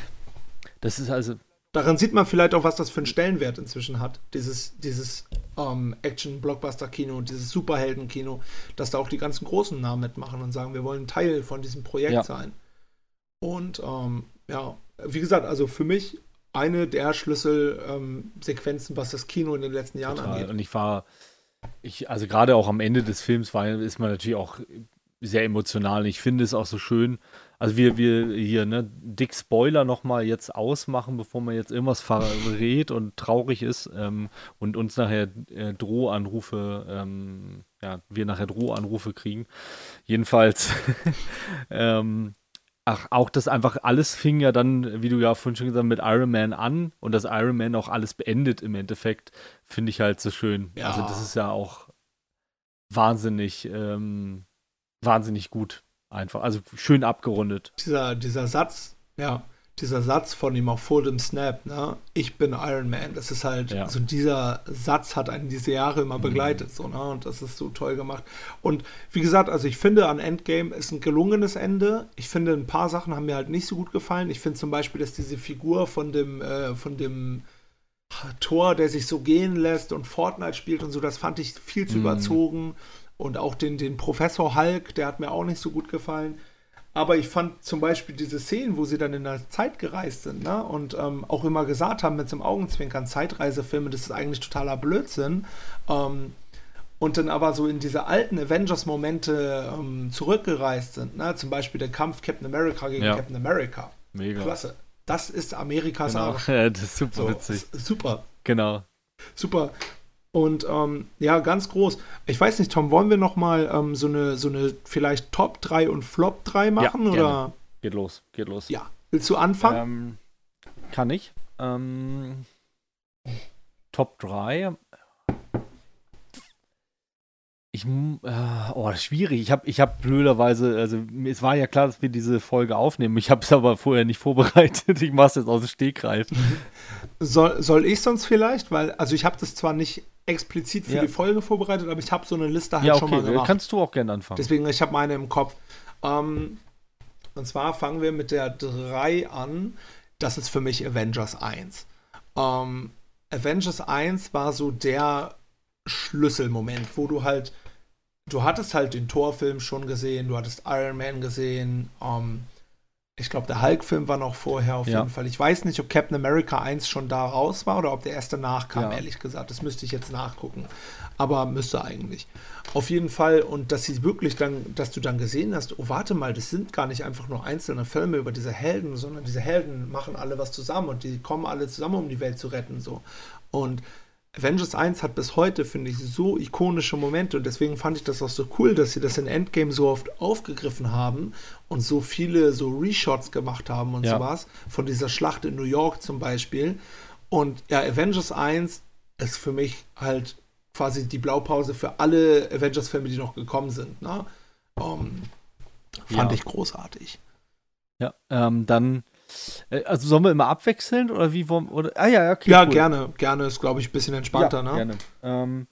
das ist also. Daran sieht man vielleicht auch, was das für einen Stellenwert inzwischen hat. Dieses, dieses ähm, Action-Blockbuster-Kino, dieses Superhelden-Kino, dass da auch die ganzen großen Namen mitmachen und sagen, wir wollen Teil von diesem Projekt ja. sein. Und ähm, ja, wie gesagt, also für mich eine der Schlüsselsequenzen, ähm, was das Kino in den letzten Jahren Total. angeht. Und ich war, ich, also gerade auch am Ende des Films war, ist man natürlich auch sehr emotional. Ich finde es auch so schön. Also wir, wir hier, ne, dick Spoiler nochmal jetzt ausmachen, bevor man jetzt irgendwas verrät und traurig ist ähm, und uns nachher äh, Drohanrufe, ähm, ja, wir nachher Drohanrufe kriegen. Jedenfalls, [LAUGHS] ähm, Ach, auch das einfach alles fing ja dann, wie du ja vorhin schon gesagt hast, mit Iron Man an und dass Iron Man auch alles beendet im Endeffekt, finde ich halt so schön. Ja. Also das ist ja auch wahnsinnig, ähm, wahnsinnig gut einfach. Also schön abgerundet. Dieser, dieser Satz, ja, dieser Satz von ihm auch vor dem Snap, ne? Ich bin Iron Man. Das ist halt, ja. so dieser Satz hat einen diese Jahre immer mhm. begleitet, mhm. so, ne? Und das ist so toll gemacht. Und wie gesagt, also ich finde an Endgame ist ein gelungenes Ende. Ich finde, ein paar Sachen haben mir halt nicht so gut gefallen. Ich finde zum Beispiel, dass diese Figur von dem, äh, von dem Tor, der sich so gehen lässt und Fortnite spielt und so, das fand ich viel zu mhm. überzogen. Und auch den, den Professor Hulk, der hat mir auch nicht so gut gefallen. Aber ich fand zum Beispiel diese Szenen, wo sie dann in der Zeit gereist sind, ne? Und ähm, auch immer gesagt haben mit so einem Augenzwinkern, Zeitreisefilme, das ist eigentlich totaler Blödsinn. Ähm, und dann aber so in diese alten Avengers-Momente ähm, zurückgereist sind, ne? Zum Beispiel der Kampf Captain America gegen ja. Captain America. Mega. Klasse. Das ist Amerikas genau. Arsch. [LAUGHS] Ja, das ist super so, witzig. Super. Genau. Super. Und ähm, ja, ganz groß. Ich weiß nicht, Tom, wollen wir noch mal ähm, so, eine, so eine vielleicht Top 3 und Flop 3 machen? Ja, oder? Geht los, geht los. Ja. Willst du anfangen? Ähm, kann ich. Ähm, Top 3. Ich, äh, oh, schwierig. Ich habe ich hab blöderweise, also es war ja klar, dass wir diese Folge aufnehmen. Ich habe es aber vorher nicht [LAUGHS] vorbereitet. Ich mache es jetzt aus dem Stegreif. Soll, soll ich sonst vielleicht? Weil, also ich habe das zwar nicht explizit für ja. die Folge vorbereitet, aber ich habe so eine Liste halt ja, okay. schon mal gemacht. Kannst du auch gerne anfangen. Deswegen, ich habe meine im Kopf. Ähm, und zwar fangen wir mit der 3 an. Das ist für mich Avengers 1. Ähm, Avengers 1 war so der Schlüsselmoment, wo du halt, du hattest halt den Torfilm schon gesehen, du hattest Iron Man gesehen, ähm, ich glaube, der Hulk-Film war noch vorher auf ja. jeden Fall. Ich weiß nicht, ob Captain America 1 schon da raus war oder ob der erste nachkam, ja. ehrlich gesagt. Das müsste ich jetzt nachgucken. Aber müsste eigentlich. Auf jeden Fall. Und dass sie wirklich dann, dass du dann gesehen hast, oh, warte mal, das sind gar nicht einfach nur einzelne Filme über diese Helden, sondern diese Helden machen alle was zusammen und die kommen alle zusammen, um die Welt zu retten. So. Und Avengers 1 hat bis heute, finde ich, so ikonische Momente und deswegen fand ich das auch so cool, dass sie das in Endgame so oft aufgegriffen haben und so viele so Reshots gemacht haben und ja. sowas. Von dieser Schlacht in New York zum Beispiel. Und ja, Avengers 1 ist für mich halt quasi die Blaupause für alle Avengers-Filme, die noch gekommen sind. Ne? Um, ähm, fand ja. ich großartig. Ja, ähm, dann also sollen wir immer abwechseln oder wie wollen oder Ah ja, okay. Ja, cool. gerne. Gerne ist, glaube ich, ein bisschen entspannter, ja, ne? Gerne. Ähm,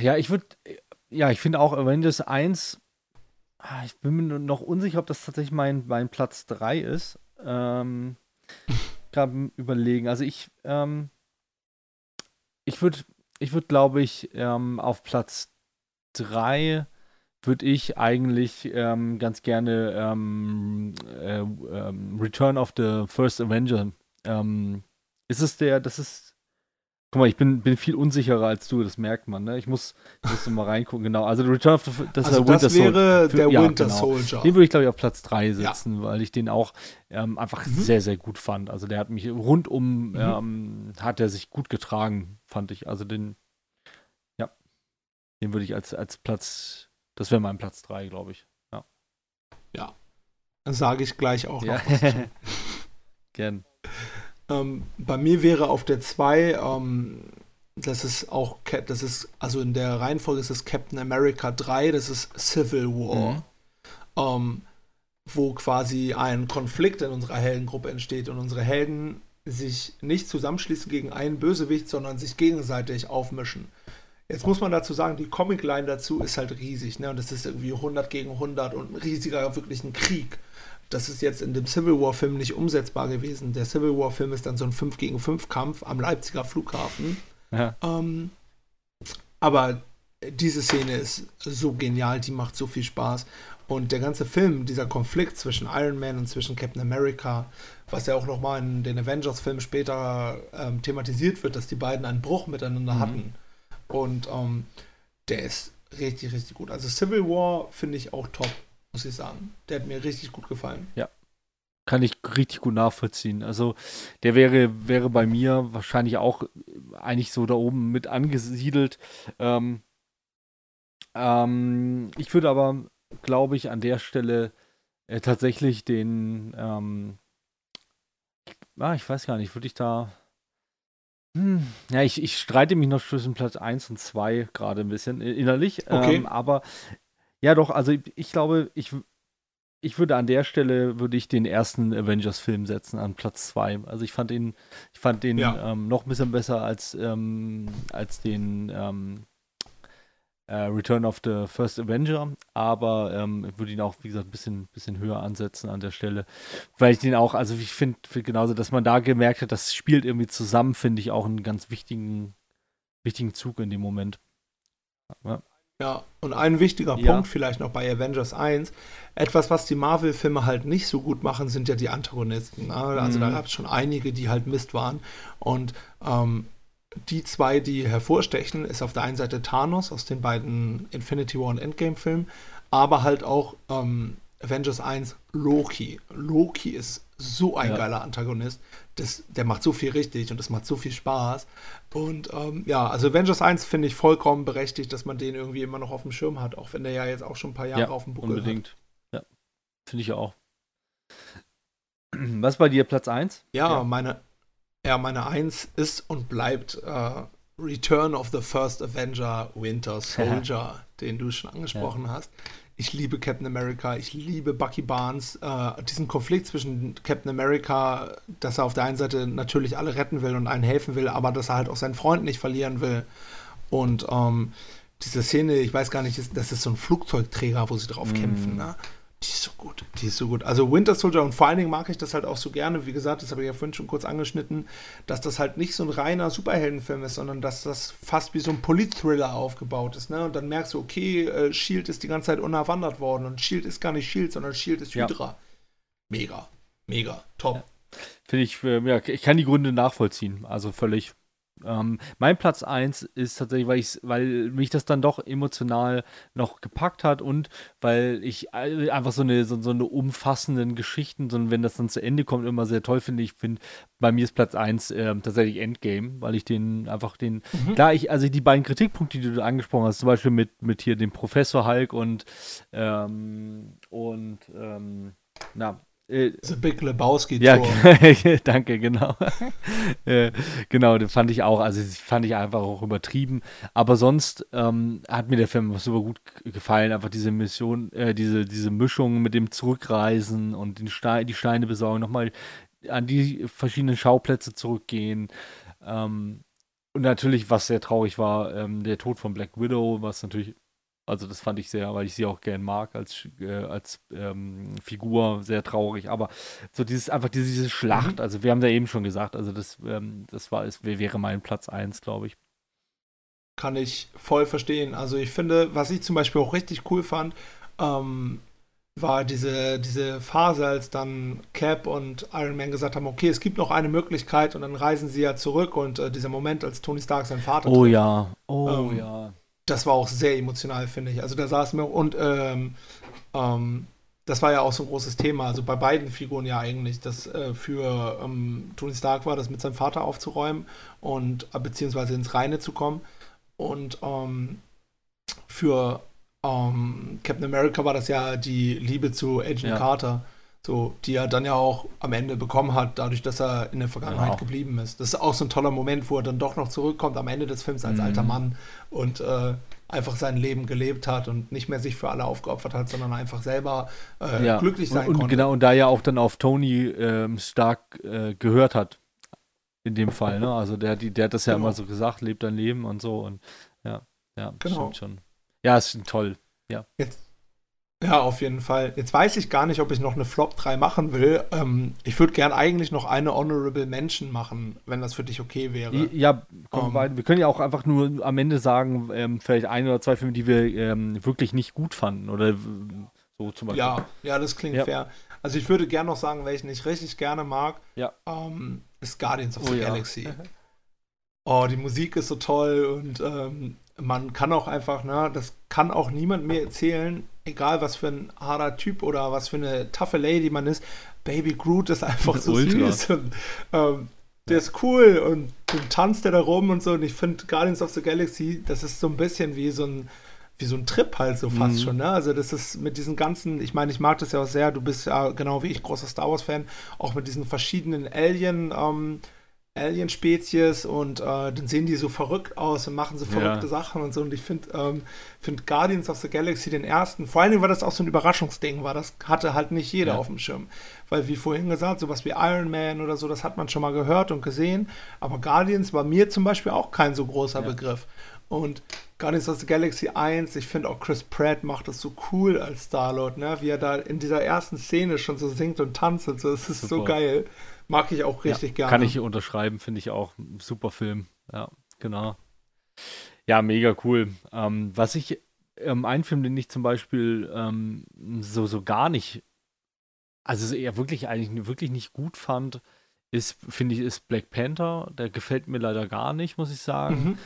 ja, ich würde. Ja, ich finde auch Avengers 1. Ah, ich bin mir noch unsicher, ob das tatsächlich mein, mein Platz 3 ist. Ähm, [LAUGHS] gerade überlegen. Also ich, ähm, ich würde, ich würde, glaube ich, ähm, auf Platz 3 würde ich eigentlich ähm, ganz gerne ähm, äh, ähm, Return of the First Avenger. Ähm, ist es der, das ist. Guck mal, ich bin, bin viel unsicherer als du, das merkt man, ne? Ich muss, ich muss mal reingucken, genau. Also Return of the das, also das Winter wäre Soldier. der ja, Winter genau. Soldier. Den würde ich, glaube ich, auf Platz 3 setzen, ja. weil ich den auch ähm, einfach mhm. sehr, sehr gut fand. Also der hat mich rundum, mhm. ähm, hat er sich gut getragen, fand ich. Also den, ja, den würde ich als, als Platz das wäre mein Platz 3, glaube ich. Ja. Ja. Dann sage ich gleich auch noch was zu. [LAUGHS] Gern. Ähm, bei mir wäre auf der 2, ähm, das ist auch, das ist, also in der Reihenfolge ist es Captain America 3, das ist Civil War. Mhm. Ähm, wo quasi ein Konflikt in unserer Heldengruppe entsteht und unsere Helden sich nicht zusammenschließen gegen einen Bösewicht, sondern sich gegenseitig aufmischen. Jetzt muss man dazu sagen, die Comicline dazu ist halt riesig, ne? Und das ist irgendwie 100 gegen 100 und ein riesiger, wirklich ein Krieg. Das ist jetzt in dem Civil War Film nicht umsetzbar gewesen. Der Civil War Film ist dann so ein 5 gegen 5 Kampf am Leipziger Flughafen. Ja. Ähm, aber diese Szene ist so genial, die macht so viel Spaß. Und der ganze Film, dieser Konflikt zwischen Iron Man und zwischen Captain America, was ja auch nochmal in den Avengers-Filmen später ähm, thematisiert wird, dass die beiden einen Bruch miteinander mhm. hatten. Und ähm, der ist richtig, richtig gut. Also Civil War finde ich auch top, muss ich sagen. Der hat mir richtig gut gefallen. Ja. Kann ich richtig gut nachvollziehen. Also der wäre, wäre bei mir wahrscheinlich auch eigentlich so da oben mit angesiedelt. Ähm, ähm, ich würde aber, glaube ich, an der Stelle äh, tatsächlich den, ähm, ah, ich weiß gar nicht, würde ich da hm, ja, ich, ich streite mich noch zwischen Platz 1 und 2 gerade ein bisschen innerlich. Okay. Ähm, aber ja, doch, also ich, ich, glaube, ich, ich würde an der Stelle würde ich den ersten Avengers-Film setzen an Platz 2. Also ich fand den, ich fand den ja. ähm, noch ein bisschen besser als, ähm, als den ähm, äh, Return of the First Avenger, aber ähm, ich würde ihn auch, wie gesagt, ein bisschen, bisschen höher ansetzen an der Stelle. Weil ich den auch, also ich finde find genauso, dass man da gemerkt hat, das spielt irgendwie zusammen, finde ich auch einen ganz wichtigen, wichtigen Zug in dem Moment. Ja. Ja, und ein wichtiger ja. Punkt vielleicht noch bei Avengers 1. Etwas, was die Marvel-Filme halt nicht so gut machen, sind ja die Antagonisten. Ne? Also mhm. da gab es schon einige, die halt Mist waren. Und ähm, die zwei, die hervorstechen, ist auf der einen Seite Thanos aus den beiden Infinity War und Endgame-Filmen, aber halt auch ähm, Avengers 1 Loki. Loki ist so ein ja. geiler Antagonist. Das, der macht so viel richtig und das macht so viel Spaß. Und ähm, ja, also Avengers 1 finde ich vollkommen berechtigt, dass man den irgendwie immer noch auf dem Schirm hat, auch wenn der ja jetzt auch schon ein paar Jahre ja, auf dem Buckel unbedingt. hat. Ja, finde ich auch. [CLEARS THROAT] Was bei dir Platz 1? Ja, ja, meine ja, meine Eins ist und bleibt äh, Return of the First Avenger Winter [LAUGHS] Soldier, den du schon angesprochen ja. hast. Ich liebe Captain America, ich liebe Bucky Barnes. Äh, diesen Konflikt zwischen Captain America, dass er auf der einen Seite natürlich alle retten will und allen helfen will, aber dass er halt auch seinen Freund nicht verlieren will. Und ähm, diese Szene, ich weiß gar nicht, das ist so ein Flugzeugträger, wo sie drauf mm. kämpfen. Ne? Die ist so gut, die ist so gut. Also Winter Soldier und vor allen Dingen mag ich das halt auch so gerne, wie gesagt, das habe ich ja vorhin schon kurz angeschnitten, dass das halt nicht so ein reiner Superheldenfilm ist, sondern dass das fast wie so ein Politthriller aufgebaut ist. Ne? Und dann merkst du, okay, äh, Shield ist die ganze Zeit unerwandert worden und Shield ist gar nicht Shield, sondern Shield ist Hydra. Ja. Mega, mega, top. Ja. Finde ich, äh, ja, ich kann die Gründe nachvollziehen. Also völlig, Ähm, mein Platz 1 ist tatsächlich, weil, ich, weil mich das dann doch emotional noch gepackt hat und weil ich einfach so eine, so, so eine umfassenden Geschichten, so, wenn das dann zu Ende kommt, immer sehr toll finde. Ich finde, bei mir ist Platz 1 äh, tatsächlich Endgame, weil ich den einfach den, mhm. klar, ich, also die beiden Kritikpunkte, die du angesprochen hast, zum Beispiel mit, mit hier dem Professor Hulk und, ähm, und, ähm, na, äh, The Big Lebowski Ja, [LAUGHS] danke, genau. [LAUGHS] äh, genau, den fand ich auch, also fand ich einfach auch übertrieben. Aber sonst ähm, hat mir der Film super gut gefallen. Einfach diese Mission, äh, diese, diese Mischung mit dem Zurückreisen und den Stein, die Steine besorgen, nochmal an die verschiedenen Schauplätze zurückgehen. Ähm, und natürlich, was sehr traurig war, ähm, der Tod von Black Widow, was natürlich also das fand ich sehr, weil ich sie auch gern mag als, äh, als ähm, Figur, sehr traurig. Aber so dieses einfach diese, diese Schlacht, mhm. also wir haben da eben schon gesagt, also das, ähm, das war, es wäre mein Platz 1, glaube ich. Kann ich voll verstehen. Also ich finde, was ich zum Beispiel auch richtig cool fand, ähm, war diese, diese Phase, als dann Cap und Iron Man gesagt haben, okay, es gibt noch eine Möglichkeit und dann reisen sie ja zurück und äh, dieser Moment, als Tony Stark seinen Vater Oh trifft, ja, oh ähm, ja das war auch sehr emotional, finde ich. Also da saß mir und ähm, ähm, das war ja auch so ein großes Thema. Also bei beiden Figuren ja eigentlich, dass äh, für ähm, Tony Stark war, das mit seinem Vater aufzuräumen und äh, beziehungsweise ins Reine zu kommen. Und ähm, für ähm, Captain America war das ja die Liebe zu Agent ja. Carter. So, die er dann ja auch am Ende bekommen hat, dadurch, dass er in der Vergangenheit genau. geblieben ist. Das ist auch so ein toller Moment, wo er dann doch noch zurückkommt am Ende des Films als mhm. alter Mann und äh, einfach sein Leben gelebt hat und nicht mehr sich für alle aufgeopfert hat, sondern einfach selber äh, ja. glücklich sein und, und, konnte. Genau, und da ja auch dann auf Tony ähm, stark äh, gehört hat, in dem Fall. Ne? Also der, die, der hat das ja genau. immer so gesagt, lebt dein Leben und so und ja, ja, genau. stimmt schon. Ja, ist toll. Ja. Jetzt, ja, auf jeden Fall. Jetzt weiß ich gar nicht, ob ich noch eine Flop 3 machen will. Ähm, ich würde gern eigentlich noch eine Honorable Mention machen, wenn das für dich okay wäre. Ja, komm, ähm. wir können ja auch einfach nur am Ende sagen, ähm, vielleicht ein oder zwei Filme, die wir ähm, wirklich nicht gut fanden oder so zum Beispiel. Ja, ja, das klingt ja. fair. Also ich würde gerne noch sagen, welchen ich richtig gerne mag, ja. Ähm, ist Guardians of oh, the ja. Galaxy. [LAUGHS] Oh, die Musik ist so toll und ähm, man kann auch einfach, ne, das kann auch niemand mehr erzählen, egal was für ein harter Typ oder was für eine taffe Lady man ist. Baby Groot ist einfach so Ultra. süß und ähm, der ist cool und dann tanzt er da rum und so. Und ich finde Guardians of the Galaxy, das ist so ein bisschen wie so ein, wie so ein Trip halt so fast mhm. schon. Ne? Also das ist mit diesen ganzen, ich meine, ich mag das ja auch sehr, du bist ja genau wie ich großer Star Wars-Fan, auch mit diesen verschiedenen Alien- ähm, Alien-Spezies und äh, dann sehen die so verrückt aus und machen so verrückte ja. Sachen und so. Und ich finde ähm, find Guardians of the Galaxy den ersten, vor allen Dingen war das auch so ein Überraschungsding, war das hatte halt nicht jeder ja. auf dem Schirm. Weil wie vorhin gesagt, sowas wie Iron Man oder so, das hat man schon mal gehört und gesehen. Aber Guardians war mir zum Beispiel auch kein so großer ja. Begriff. Und Guardians of the Galaxy 1, ich finde auch Chris Pratt macht das so cool als Star-Lord, ne? wie er da in dieser ersten Szene schon so singt und tanzt und so, das ist Super. so geil. Mag ich auch richtig ja, gerne. Kann ich unterschreiben, finde ich auch. Super Film. Ja, genau. Ja, mega cool. Ähm, was ich, ähm, ein Film, den ich zum Beispiel ähm, so, so gar nicht, also eher wirklich eigentlich wirklich nicht gut fand, ist, finde ich, ist Black Panther. Der gefällt mir leider gar nicht, muss ich sagen. Mhm.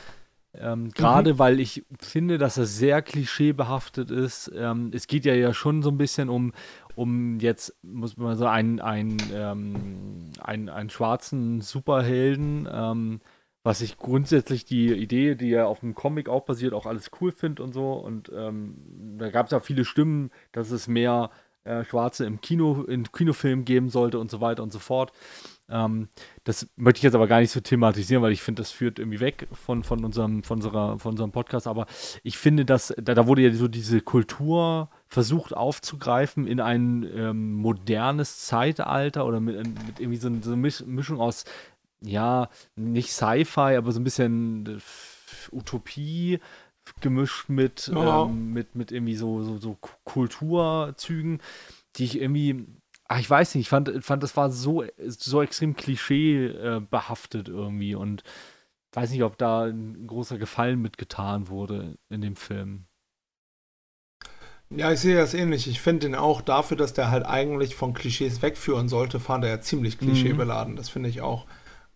Ähm, Gerade mhm. weil ich finde, dass er sehr klischeebehaftet ist. Ähm, es geht ja ja schon so ein bisschen um, um jetzt, muss man so einen, einen, ähm, einen, einen schwarzen Superhelden, ähm, was ich grundsätzlich die Idee, die ja auf dem Comic auch basiert, auch alles cool finde und so. Und ähm, da gab es ja viele Stimmen, dass es mehr äh, Schwarze im Kino, in Kinofilm geben sollte und so weiter und so fort. Ähm, das möchte ich jetzt aber gar nicht so thematisieren, weil ich finde, das führt irgendwie weg von, von, unserem, von, unserer, von unserem Podcast. Aber ich finde, dass da, da wurde ja so diese Kultur versucht aufzugreifen in ein ähm, modernes Zeitalter oder mit, mit irgendwie so, so eine Mischung aus, ja, nicht Sci-Fi, aber so ein bisschen äh, Utopie gemischt mit, ja. ähm, mit, mit irgendwie so, so, so Kulturzügen, die ich irgendwie ach, ich weiß nicht, ich fand, fand das war so, so extrem Klischee äh, behaftet irgendwie und weiß nicht, ob da ein großer Gefallen mitgetan wurde in dem Film. Ja, ich sehe das ähnlich. Ich finde ihn auch dafür, dass der halt eigentlich von Klischees wegführen sollte, fand er ja ziemlich mhm. klischeebeladen. Mhm. Das finde ich auch.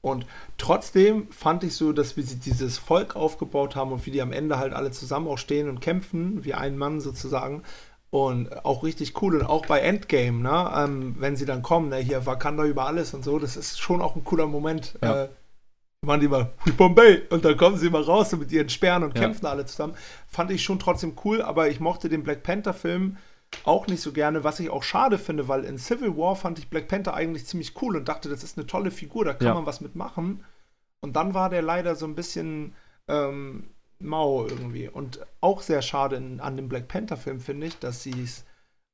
Und trotzdem fand ich so, dass wir sie dieses Volk aufgebaut haben und wie die am Ende halt alle zusammen auch stehen und kämpfen, wie ein Mann sozusagen. Und auch richtig cool. Und auch bei Endgame, ne, ähm, wenn sie dann kommen, ne, hier Wakanda über alles und so, das ist schon auch ein cooler Moment. Ja. Äh, waren die mal Bombay und dann kommen sie mal raus mit ihren Sperren und ja. kämpfen alle zusammen. Fand ich schon trotzdem cool, aber ich mochte den Black Panther-Film auch nicht so gerne, was ich auch schade finde, weil in Civil War fand ich Black Panther eigentlich ziemlich cool und dachte, das ist eine tolle Figur, da kann ja. man was mitmachen. Und dann war der leider so ein bisschen ähm, mau irgendwie. Und auch sehr schade in, an dem Black Panther-Film finde ich, dass sie es.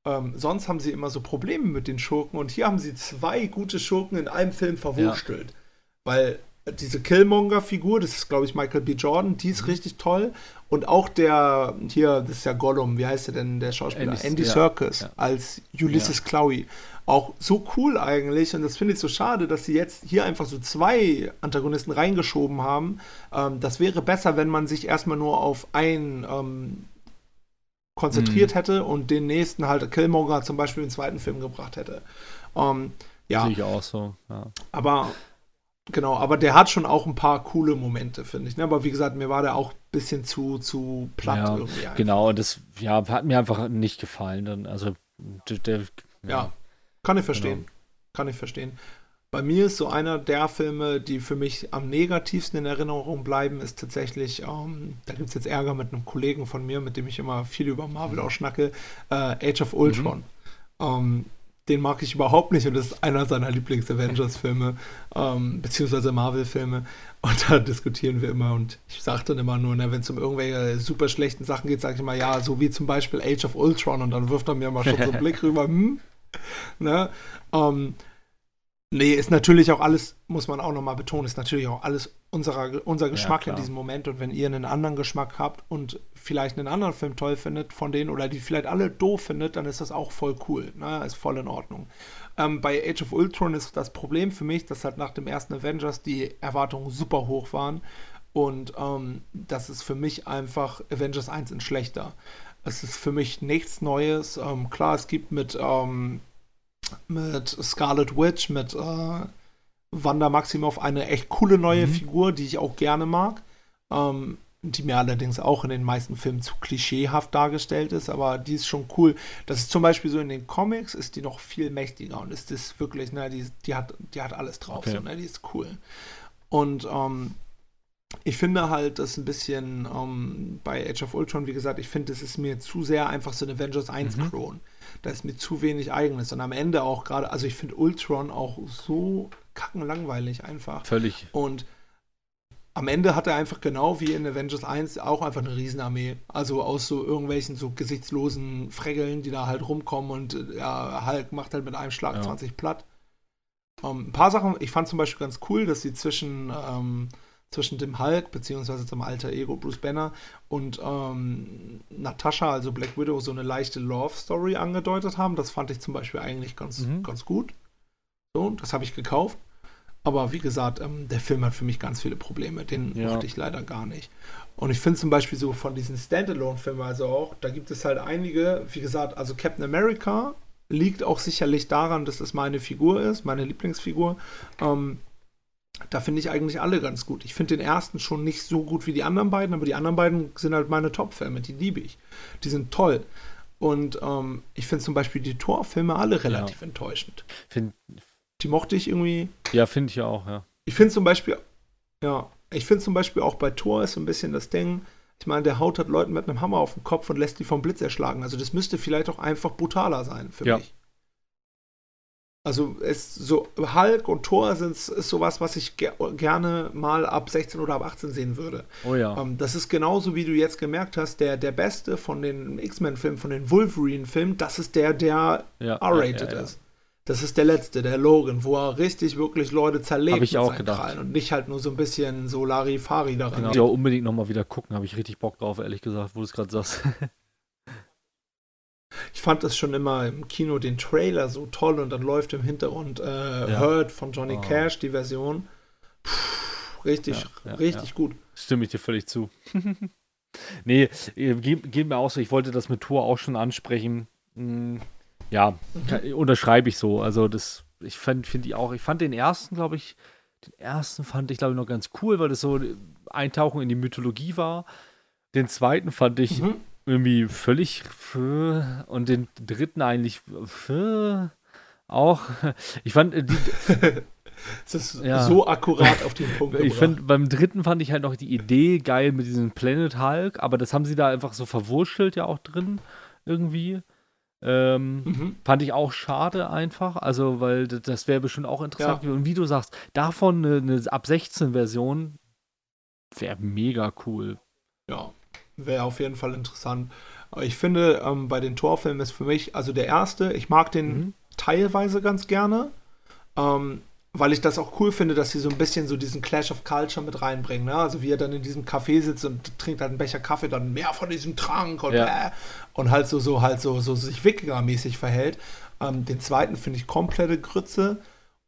Ähm, sonst haben sie immer so Probleme mit den Schurken und hier haben sie zwei gute Schurken in einem Film verwurstelt. Ja. Weil diese Killmonger-Figur, das ist, glaube ich, Michael B. Jordan, die ist mhm. richtig toll. Und auch der, hier, das ist ja Gollum, wie heißt der denn, der Schauspieler? Andy, Andy Serkis ja. als Ulysses ja. Chloe. Auch so cool eigentlich. Und das finde ich so schade, dass sie jetzt hier einfach so zwei Antagonisten reingeschoben haben. Ähm, das wäre besser, wenn man sich erstmal nur auf einen ähm, konzentriert mhm. hätte und den nächsten halt Killmonger zum Beispiel im zweiten Film gebracht hätte. Ähm, ja. Sehe ich auch so. Ja. Aber Genau, aber der hat schon auch ein paar coole Momente, finde ich. Ne? Aber wie gesagt, mir war der auch ein bisschen zu, zu platt ja, irgendwie. Einfach. Genau, das ja, hat mir einfach nicht gefallen. Dann, also, der, der ja. ja. kann ich verstehen. Genau. Kann ich verstehen. Bei mir ist so einer der Filme, die für mich am negativsten in Erinnerung bleiben, ist tatsächlich, ähm, da gibt es jetzt Ärger mit einem Kollegen von mir, mit dem ich immer viel über Marvel auch schnacke, äh, Age of Ultron. Mhm. Ähm, den mag ich überhaupt nicht und das ist einer seiner Lieblings-Avengers-Filme, ähm, beziehungsweise Marvel-Filme. Und da diskutieren wir immer und ich sage dann immer nur, ne, wenn es um irgendwelche super schlechten Sachen geht, sage ich immer, ja, so wie zum Beispiel Age of Ultron und dann wirft er mir mal schon so einen Blick rüber, hm? Ne? Ähm, Nee, ist natürlich auch alles, muss man auch nochmal betonen, ist natürlich auch alles unserer, unser Geschmack ja, in diesem Moment. Und wenn ihr einen anderen Geschmack habt und vielleicht einen anderen Film toll findet von denen oder die vielleicht alle doof findet, dann ist das auch voll cool. Ne? Ist voll in Ordnung. Ähm, bei Age of Ultron ist das Problem für mich, dass halt nach dem ersten Avengers die Erwartungen super hoch waren. Und ähm, das ist für mich einfach Avengers 1 in schlechter. Es ist für mich nichts Neues. Ähm, klar, es gibt mit ähm, mit Scarlet Witch, mit äh, Wanda Maximoff eine echt coole neue mhm. Figur, die ich auch gerne mag. Ähm, die mir allerdings auch in den meisten Filmen zu klischeehaft dargestellt ist, aber die ist schon cool. Das ist zum Beispiel so in den Comics, ist die noch viel mächtiger und ist das wirklich, ne, die, die, hat, die hat alles drauf, okay. so, ne, die ist cool. Und ähm, ich finde halt, dass ein bisschen ähm, bei Age of Ultron, wie gesagt, ich finde, es ist mir zu sehr einfach so ein Avengers 1 mhm. Da ist mir zu wenig eigenes. Und am Ende auch gerade, also ich finde Ultron auch so kackenlangweilig einfach. Völlig. Und am Ende hat er einfach genau wie in Avengers 1 auch einfach eine Riesenarmee. Also aus so irgendwelchen so gesichtslosen Freggeln, die da halt rumkommen und ja, Hulk macht halt mit einem Schlag ja. 20 platt. Um, ähm, ein paar Sachen, ich fand zum Beispiel ganz cool, dass sie zwischen ähm, zwischen dem Hulk, beziehungsweise zum alter Ego Bruce Banner und ähm, Natascha, also Black Widow, so eine leichte Love-Story angedeutet haben. Das fand ich zum Beispiel eigentlich ganz, mhm. ganz gut. So, das habe ich gekauft. Aber wie gesagt, ähm, der Film hat für mich ganz viele Probleme. Den ja. mochte ich leider gar nicht. Und ich finde zum Beispiel so von diesen Standalone-Filmen, also auch, da gibt es halt einige, wie gesagt, also Captain America liegt auch sicherlich daran, dass es meine Figur ist, meine Lieblingsfigur. Ähm, da finde ich eigentlich alle ganz gut. Ich finde den ersten schon nicht so gut wie die anderen beiden, aber die anderen beiden sind halt meine Top-Filme, die liebe ich. Die sind toll. Und ähm, ich finde zum Beispiel die Torfilme alle relativ ja. enttäuschend. Find, die mochte ich irgendwie. Ja, finde ich auch, ja. Ich finde zum Beispiel, ja, ich finde zum Beispiel auch bei Tor ist so ein bisschen das Ding, ich meine, der haut halt Leuten mit einem Hammer auf den Kopf und lässt die vom Blitz erschlagen. Also das müsste vielleicht auch einfach brutaler sein für ja. mich. Also es so Hulk und Thor sind ist sowas, was ich ger gerne mal ab 16 oder ab 18 sehen würde. Oh ja. Ähm, das ist genauso wie du jetzt gemerkt hast, der der beste von den X-Men-Filmen, von den Wolverine-Filmen, das ist der, der ja, R-rated ja, ist. Das ist der letzte, der Logan, wo er richtig wirklich Leute zerlegt Hab ich auch gedacht. Krallen und nicht halt nur so ein bisschen so Larifari daran. Genau. Ja, unbedingt nochmal wieder gucken, habe ich richtig Bock drauf, ehrlich gesagt, wo du es gerade sagst. [LAUGHS] ich fand das schon immer im Kino den Trailer so toll und dann läuft im Hintergrund äh, ja. Hurt von Johnny oh. Cash, die Version. Puh, richtig, ja, ja, richtig gut. Stimme ich dir völlig zu. [LAUGHS] nee, äh, geht, geht, mir auch so. Ich wollte das mit Tour auch schon ansprechen. Hm, ja, mhm. unterschreibe ich so. Also, das, ich finde find die auch, ich fand den ersten, glaube ich, Den ersten fand ich, glaube ich, noch ganz cool, weil das so Eintauchen in die Mythologie war. Den zweiten fand ich mhm. Irgendwie völlig und den dritten eigentlich auch. Ich fand äh, die. Es [LAUGHS] ist ja. so akkurat auf den Punkt. Ich finde, beim dritten fand ich halt noch die Idee geil mit diesem Planet Hulk, aber das haben sie da einfach so verwurschtelt ja auch drin irgendwie. Ähm, mhm. Fand ich auch schade einfach, also weil das wäre bestimmt auch interessant. Ja. Und wie du sagst, davon eine, eine ab 16 Version wäre mega cool. Ja, wäre auf jeden Fall interessant. Aber ich finde, ähm, bei den Torfilmen ist für mich, also der erste, ich mag den mhm. teilweise ganz gerne. Ähm, weil ich das auch cool finde, dass sie so ein bisschen so diesen Clash of Culture mit reinbringen. Ne? Also wie er dann in diesem Café sitzt und trinkt halt einen Becher Kaffee, dann mehr von diesem Trank und, ja. äh, und halt so, so halt so, so sich Wikinger-mäßig verhält. Ähm, den zweiten finde ich komplette Grütze.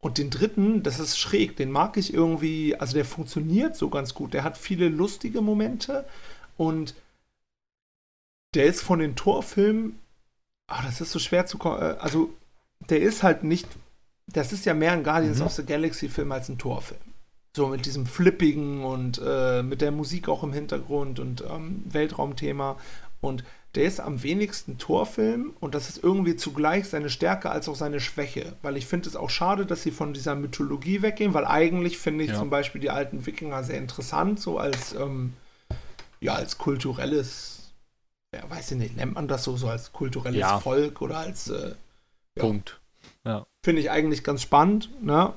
Und den dritten, das ist schräg, den mag ich irgendwie, also der funktioniert so ganz gut. Der hat viele lustige Momente und der ist von den Torfilmen, ach, das ist so schwer zu, äh, also der ist halt nicht das ist ja mehr ein Guardians mhm. of the Galaxy-Film als ein Torfilm. So mit diesem Flippigen und äh, mit der Musik auch im Hintergrund und ähm, Weltraumthema. Und der ist am wenigsten Torfilm und das ist irgendwie zugleich seine Stärke als auch seine Schwäche. Weil ich finde es auch schade, dass sie von dieser Mythologie weggehen, weil eigentlich finde ich ja. zum Beispiel die alten Wikinger sehr interessant, so als, ähm, ja, als kulturelles, ja, weiß ich nicht, nennt man das so, so als kulturelles ja. Volk oder als äh, ja. Punkt. Ja. Finde ich eigentlich ganz spannend, ne?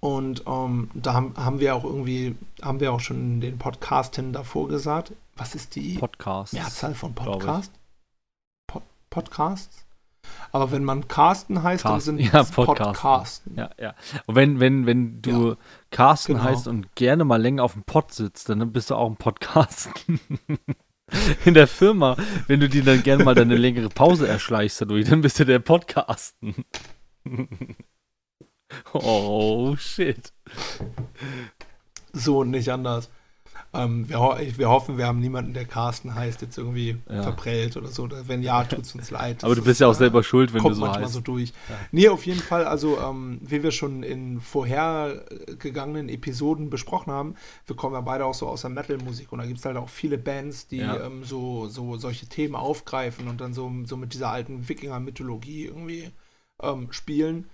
Und ähm, da haben, haben wir auch irgendwie, haben wir auch schon den Podcasten davor gesagt. Was ist die Podcast. Mehrzahl von Podcast? Pod Podcasts? Aber wenn man Carsten heißt, Cast, dann sind [LAUGHS] ja, Podcasten. Ja, ja. Und wenn, wenn, wenn du ja, Carsten genau. heißt und gerne mal länger auf dem Pod sitzt, dann bist du auch ein Podcasten. [LAUGHS] in der Firma, wenn du dir dann gerne mal deine längere Pause erschleichst dadurch, dann bist du der Podcasten. [LAUGHS] oh, shit. So und nicht anders. Ähm, wir, ho wir, hoffen, wir haben niemanden, der Carsten heißt, jetzt irgendwie ja. verprellt oder so. Wenn ja, tut es uns leid. Aber du bist ist, ja auch selber schuld, wenn du so manchmal heißt. so durch. Ja. Nee, auf jeden Fall, also ähm, wie wir schon in vorhergegangenen Episoden besprochen haben, wir kommen ja beide auch so aus der Metal-Musik und da gibt es halt auch viele Bands, die ja. ähm, so, so solche Themen aufgreifen und dann so, so mit dieser alten Wikinger-Mythologie irgendwie ähm, spielen.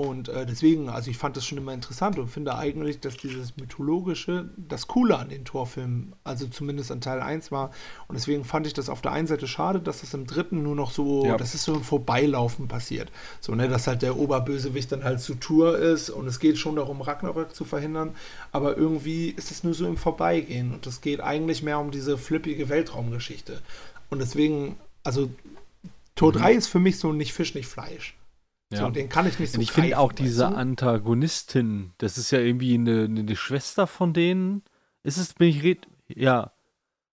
Und äh, deswegen, also ich fand das schon immer interessant und finde eigentlich, dass dieses Mythologische das Coole an den Torfilmen, also zumindest an Teil 1 war. Und deswegen fand ich das auf der einen Seite schade, dass das im dritten nur noch so, ja. das ist so ein Vorbeilaufen passiert. So, ne, dass halt der Oberbösewicht dann halt zu Tour ist und es geht schon darum, Ragnarök zu verhindern. Aber irgendwie ist es nur so im Vorbeigehen und es geht eigentlich mehr um diese flippige Weltraumgeschichte. Und deswegen, also Tor mhm. 3 ist für mich so nicht Fisch, nicht Fleisch. Ja. So, den kann ich nicht so Und ich finde auch diese du? Antagonistin, das ist ja irgendwie eine, eine, Schwester von denen. Ist es, bin ich red, ja.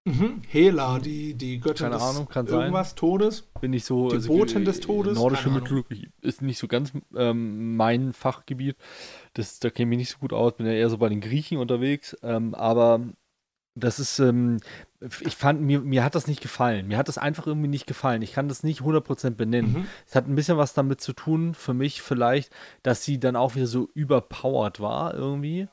Mhm. Hela, die, die Göttin Keine Ahnung, kann irgendwas sein. Todes. Bin ich so. Die also, Botin des Todes. Nordische Mythologie ist nicht so ganz ähm, mein Fachgebiet. Das, da kenne ich mich nicht so gut aus. Bin ja eher so bei den Griechen unterwegs. Ähm, aber das ist, ähm, ich fand, mir, mir hat das nicht gefallen. Mir hat das einfach irgendwie nicht gefallen. Ich kann das nicht 100% benennen. Mhm. Es hat ein bisschen was damit zu tun, für mich vielleicht, dass sie dann auch wieder so überpowered war irgendwie.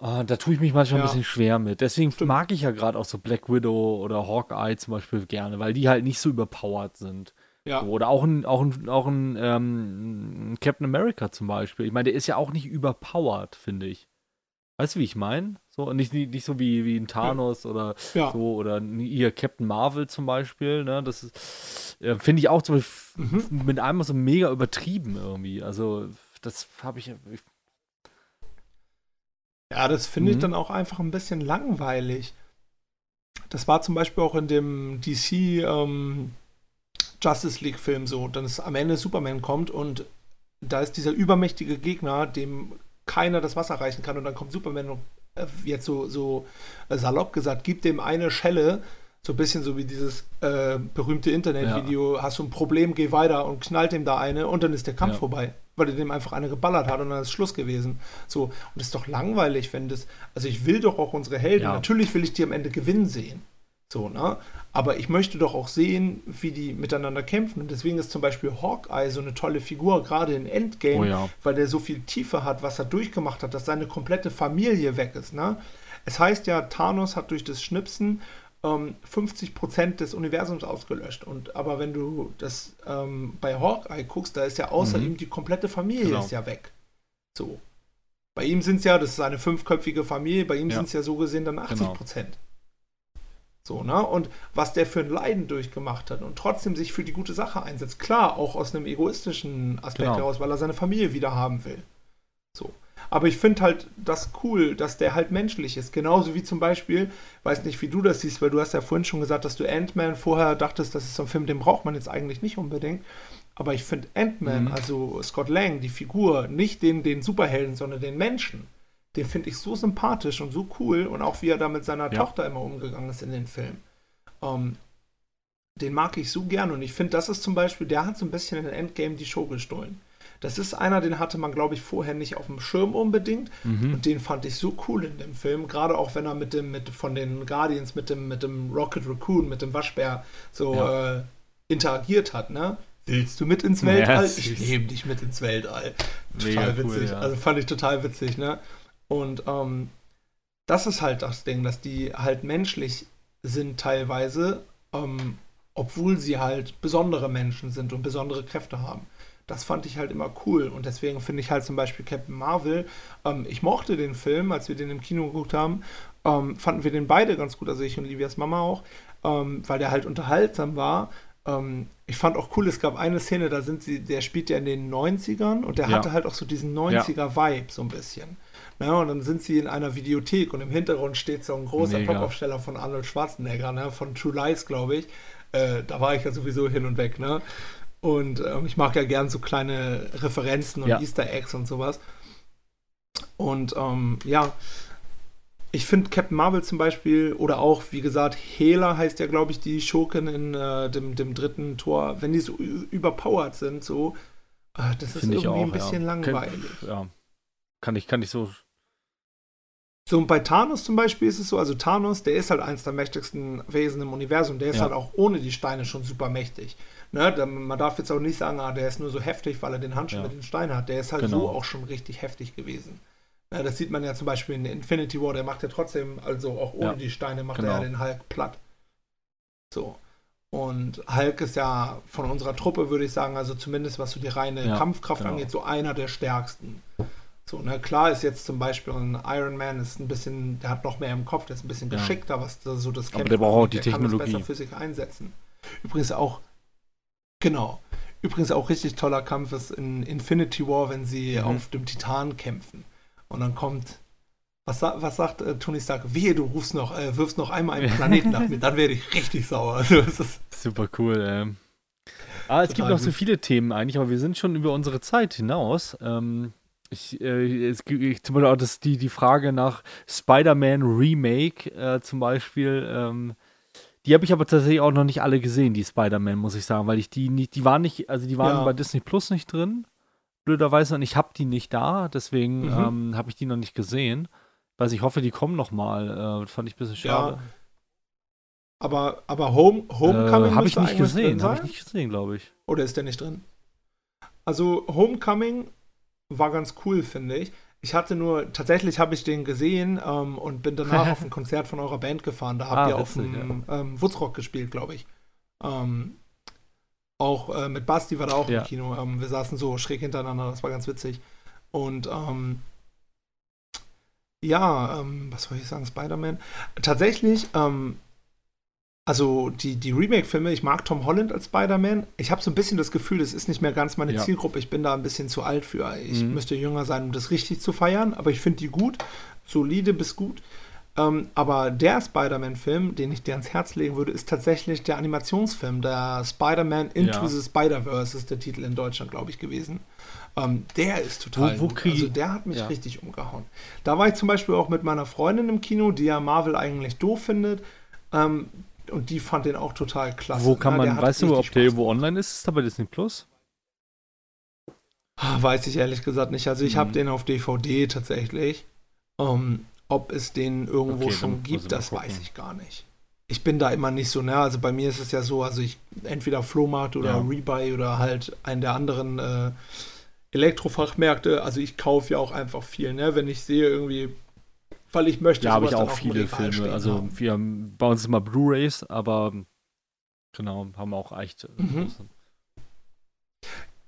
Uh, da tue ich mich manchmal ja. ein bisschen schwer mit. Deswegen Stimmt. mag ich ja gerade auch so Black Widow oder Hawkeye zum Beispiel gerne, weil die halt nicht so überpowered sind. Ja. Oder auch ein, auch ein, auch ein ähm, Captain America zum Beispiel. Ich meine, der ist ja auch nicht überpowered, finde ich. Weißt du, wie ich meine? So, nicht, nicht so wie, wie ein Thanos oder ja. so, oder ihr Captain Marvel zum Beispiel, ne? Das ist, äh, finde ich auch zum Beispiel mhm. mit einmal so mega übertrieben irgendwie. Also, das habe ich, ich. Ja, das finde mhm. ich dann auch einfach ein bisschen langweilig. Das war zum Beispiel auch in dem DC ähm, Justice League-Film so, dass am Ende Superman kommt und da ist dieser übermächtige Gegner, dem keiner das Wasser reichen kann und dann kommt Superman und äh, jetzt so, so salopp gesagt, gibt dem eine Schelle, so ein bisschen so wie dieses äh, berühmte Internetvideo, ja. hast du ein Problem, geh weiter und knallt ihm da eine und dann ist der Kampf ja. vorbei, weil er dem einfach eine geballert hat und dann ist Schluss gewesen. So, und das ist doch langweilig, wenn das, also ich will doch auch unsere Helden, ja. natürlich will ich die am Ende gewinnen sehen. So, ne? Aber ich möchte doch auch sehen, wie die miteinander kämpfen. Und deswegen ist zum Beispiel Hawkeye so eine tolle Figur, gerade in Endgame, Oh ja. weil der so viel Tiefe hat, was er durchgemacht hat, dass seine komplette Familie weg ist. Ne? Es heißt ja, Thanos hat durch das Schnipsen ähm, 50% des Universums ausgelöscht. Und aber wenn du das ähm, bei Hawkeye guckst, da ist ja außer Mhm. ihm die komplette Familie Genau. ist ja weg. So. Bei ihm sind es ja, das ist eine fünfköpfige Familie, bei ihm Ja. sind es ja so gesehen dann 80 Genau. So, ne? Und was der für ein Leiden durchgemacht hat und trotzdem sich für die gute Sache einsetzt. Klar, auch aus einem egoistischen Aspekt Genau. heraus, weil er seine Familie wieder haben will. So. Aber ich finde halt das cool, dass der halt menschlich ist. Genauso wie zum Beispiel, weiß nicht, wie du das siehst, weil du hast ja vorhin schon gesagt, dass du Ant-Man vorher dachtest, das ist so ein Film, den braucht man jetzt eigentlich nicht unbedingt. Aber ich finde Ant-Man, Mhm. also Scott Lang, die Figur, nicht den, den Superhelden, sondern den Menschen, den finde ich so sympathisch und so cool und auch wie er da mit seiner Ja. Tochter immer umgegangen ist in den Filmen. Ähm, den mag ich so gern und ich finde, das ist zum Beispiel, der hat so ein bisschen in Endgame die Show gestohlen. Das ist einer, den hatte man, glaube ich, vorher nicht auf dem Schirm unbedingt. Mhm. Und den fand ich so cool in dem Film, gerade auch wenn er mit dem, mit von den Guardians, mit dem, mit dem Rocket Raccoon, mit dem Waschbär so Ja. äh, interagiert hat, ne? Willst du mit ins Weltall? Ja, ich nehme dich mit ins Weltall. Mega Total cool, witzig. ja. Also fand ich total witzig, ne? Und ähm, das ist halt das Ding, dass die halt menschlich sind teilweise, ähm, obwohl sie halt besondere Menschen sind und besondere Kräfte haben. Das fand ich halt immer cool und deswegen finde ich halt zum Beispiel Captain Marvel, ähm, ich mochte den Film, als wir den im Kino geguckt haben, ähm, fanden wir den beide ganz gut, also ich und Livias Mama auch, ähm, weil der halt unterhaltsam war. Ähm, ich fand auch cool, es gab eine Szene, da sind sie, der spielt ja in den 90ern und der Ja. hatte halt auch so diesen 90er-Vibe so ein bisschen. Ne, und dann sind sie in einer Videothek und im Hintergrund steht so ein großer Mega. Topaufsteller von Arnold Schwarzenegger, ne, von True Lies, glaube ich. Äh, da war ich ja sowieso hin und weg, ne? Und ähm, ich mag ja gern so kleine Referenzen und Ja. Easter Eggs und sowas. Und ähm, ja, ich finde Captain Marvel zum Beispiel oder auch, wie gesagt, Hela heißt ja, glaube ich, die Schurken in äh, dem, dem dritten Tor, wenn die so überpowered sind, so, äh, das ist Finde irgendwie auch. ein bisschen ja. langweilig. Kann, ja. Kann ich, kann ich so. So, und bei Thanos zum Beispiel ist es so, also Thanos, der ist halt eins der mächtigsten Wesen im Universum, der ist Ja. halt auch ohne die Steine schon super mächtig. Ne? Man darf jetzt auch nicht sagen, ah, der ist nur so heftig, weil er den Handschuh Ja. mit den Steinen hat. Der ist halt Genau. so auch schon richtig heftig gewesen. Ne, das sieht man ja zum Beispiel in Infinity War, der macht ja trotzdem, also auch ohne Ja, die Steine, macht genau. er ja den Hulk platt. So. Und Hulk ist ja von unserer Truppe, würde ich sagen, also zumindest was so die reine Ja, Kampfkraft genau. angeht, so einer der stärksten. So, ne, klar ist jetzt zum Beispiel ein Iron Man ist ein bisschen, der hat noch mehr im Kopf, der ist ein bisschen Ja. geschickter, was da so das Aber der braucht auch die der kann das Technologie. besser für sich einsetzen. Übrigens auch, genau, übrigens auch richtig toller Kampf ist in Infinity War, wenn sie Mhm. auf dem Titan kämpfen. Und dann kommt, was, was sagt äh, Tony Stark? Wehe, du rufst noch, äh, wirfst noch einmal einen [LAUGHS] Planeten nach mir, dann werde ich richtig sauer. [LAUGHS] Also, Super cool. Ähm. Ah, es gibt Total noch so gut. viele Themen eigentlich, aber wir sind schon über unsere Zeit hinaus. Ähm, ich, äh, es gibt ich- zum Beispiel auch das, die, die Frage nach Spider-Man Remake äh, zum Beispiel. Ähm, die habe ich aber tatsächlich auch noch nicht alle gesehen, die Spider-Man, muss ich sagen, weil ich die nicht, die waren nicht, also die waren Ja. bei Disney Plus nicht drin, blöderweise, und ich habe die nicht da, deswegen Mhm. ähm, habe ich die noch nicht gesehen. Weiß ich hoffe, die kommen noch mal. Äh, fand ich ein bisschen schade. ja. Aber, aber Home, Homecoming äh, habe ich müsste nicht gesehen, habe ich nicht gesehen, glaube ich. Oder ist der nicht drin? Also Homecoming war ganz cool, finde ich. Ich hatte nur, tatsächlich habe ich den gesehen ähm, und bin danach [LAUGHS] auf ein Konzert von eurer Band gefahren. Da habt Ah, ihr auf dem ähm, Woodstock gespielt, glaube ich. Ähm, auch äh, mit Basti war da auch Ja. im Kino. Ähm, wir saßen so schräg hintereinander, das war ganz witzig. Und ähm, ja, ähm, was soll ich sagen, Spider-Man? Tatsächlich, ähm, also die, die Remake-Filme, ich mag Tom Holland als Spider-Man. Ich habe so ein bisschen das Gefühl, das ist nicht mehr ganz meine Ja. Zielgruppe. Ich bin da ein bisschen zu alt für. Ich Mhm. müsste jünger sein, um das richtig zu feiern, aber ich finde die gut. Solide bis gut. Ähm, aber der Spider-Man-Film, den ich dir ans Herz legen würde, ist tatsächlich der Animationsfilm. Der Spider-Man Into Ja. the Spider-Verse ist der Titel in Deutschland, glaube ich, gewesen. Ähm, der ist total Wo- wo Also der hat mich Ja. richtig umgehauen. Da war ich zum Beispiel auch mit meiner Freundin im Kino, die ja Marvel eigentlich doof findet. Ähm, und die fand den auch total klasse. Wo kann Na, man, weißt du, ob richtig der Spaß irgendwo online ist? Ist der bei Disney Plus? Ah, Weiß ich ehrlich gesagt nicht. Also ich habe Mhm. den auf DVD tatsächlich. Ähm, ob es den irgendwo Okay, schon gibt, das gucken. weiß ich gar nicht. ich bin da immer nicht so, ne? Also bei mir ist es ja so, also ich entweder Flohmarkt oder ja. Rebuy oder halt einen der anderen äh, Elektrofachmärkte. Also ich kaufe ja auch einfach viel, ne? Wenn ich sehe irgendwie, weil ich möchte. Ja, habe ich auch viele Filme. Also wir haben bei uns immer Blu-rays, aber genau haben auch echt. Äh, mhm.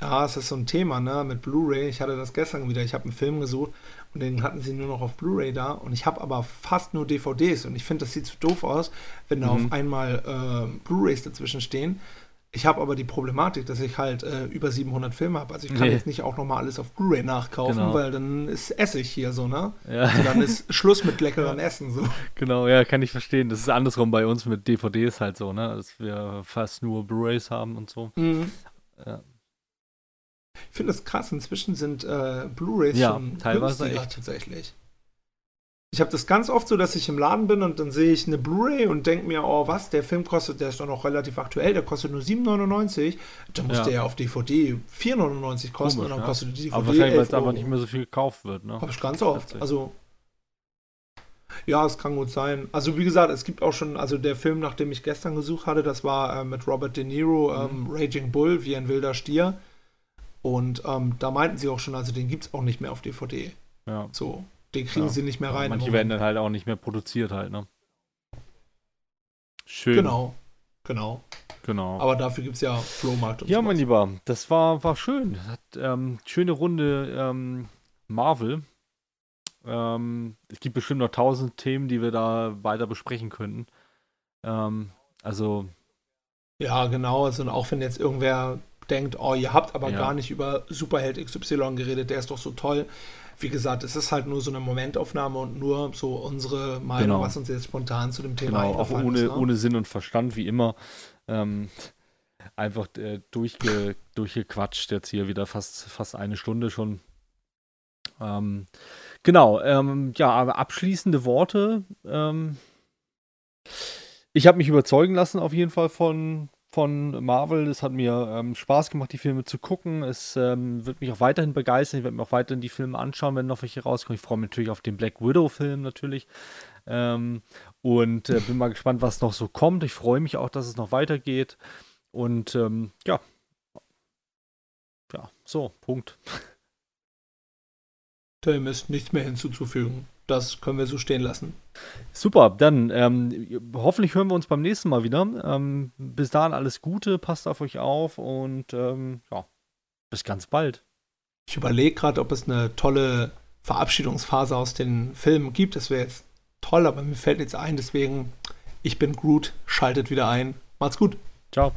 Ja, es ist so ein Thema, ne, mit Blu-ray. Ich hatte das gestern wieder. Ich habe einen Film gesucht und den hatten sie nur noch auf Blu-ray da und ich habe aber fast nur DVDs und ich finde, das sieht zu doof aus, wenn da mhm. auf einmal äh, Blu-rays dazwischen stehen. Ich habe aber die Problematik, dass ich halt äh, über 700 Filme habe. Also ich kann nee. jetzt nicht auch nochmal alles auf Blu-ray nachkaufen, genau. weil dann ist Essig hier so, ne? Ja. Also dann ist [LAUGHS] Schluss mit leckeren ja. Essen so. Genau, ja, kann ich verstehen. Das ist andersrum bei uns mit DVDs halt so, ne? Dass wir fast nur Blu-rays haben und so. Mhm. Ja. Ich finde das krass. Inzwischen sind äh, Blu-rays ja, schon teilweise echt. tatsächlich. Ich habe das ganz oft so, dass ich im Laden bin und dann sehe ich eine Blu-ray und denke mir, oh was, der Film kostet, der ist doch noch relativ aktuell, der kostet nur 7,99. Dann muss ja. der ja auf DVD 4,99 kosten Komisch, und dann ja. kostet die DVD. Aber wahrscheinlich, weil es einfach nicht mehr so viel gekauft wird, ne? Habe ich ganz oft. Also. Ja, es kann gut sein. Also wie gesagt, es gibt auch schon, also der Film, nach dem ich gestern gesucht hatte, das war äh, mit Robert De Niro, ähm, mhm. Raging Bull, wie ein wilder Stier. Und ähm, da meinten sie auch schon, also den gibt es auch nicht mehr auf DVD. Ja. So, den kriegen ja. sie nicht mehr rein. Manche werden dann halt auch nicht mehr produziert halt, ne? Schön. Genau, genau. Genau. Aber dafür gibt es ja Flohmarkt und Ja, sowas. mein Lieber, das war, war schön. Hat, ähm, schöne Runde ähm, Marvel. Ähm, es gibt bestimmt noch tausend Themen, die wir da weiter besprechen könnten. Ähm, also. Ja, genau. Also auch wenn jetzt irgendwer denkt, oh, ihr habt aber ja. gar nicht über Superheld XY geredet, der ist doch so toll. Wie gesagt, es ist halt nur so eine Momentaufnahme und nur so unsere Meinung, genau. was uns jetzt spontan zu dem Thema genau, auch ohne, ist, ne? ohne Sinn und Verstand, wie immer. Ähm, einfach äh, durchge, durchgequatscht jetzt hier wieder fast, fast eine Stunde schon. Ähm, genau, ähm, ja, aber abschließende Worte. Ähm, ich habe mich überzeugen lassen auf jeden Fall von, von Marvel. Es hat mir ähm, Spaß gemacht, die Filme zu gucken. Es ähm, wird mich auch weiterhin begeistern. Ich werde mir auch weiterhin die Filme anschauen, wenn noch welche rauskommen. Ich freue mich natürlich auf den Black Widow-Film natürlich. Ähm, und äh, bin mal gespannt, was noch so kommt. Ich freue mich auch, dass es noch weitergeht. Und ähm, ja. Ja, so, Punkt. Dem ist nichts mehr hinzuzufügen das können wir so stehen lassen. Super, dann ähm, hoffentlich hören wir uns beim nächsten Mal wieder. Ähm, bis dahin alles Gute, passt auf euch auf und ähm, ja, bis ganz bald. Ich überlege gerade, ob es eine tolle Verabschiedungsphase aus den Filmen gibt. Das wäre jetzt toll, aber mir fällt nichts ein. Deswegen, ich bin Groot, schaltet wieder ein. Macht's gut. Ciao.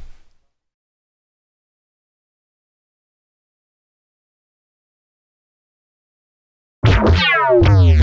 Yeah.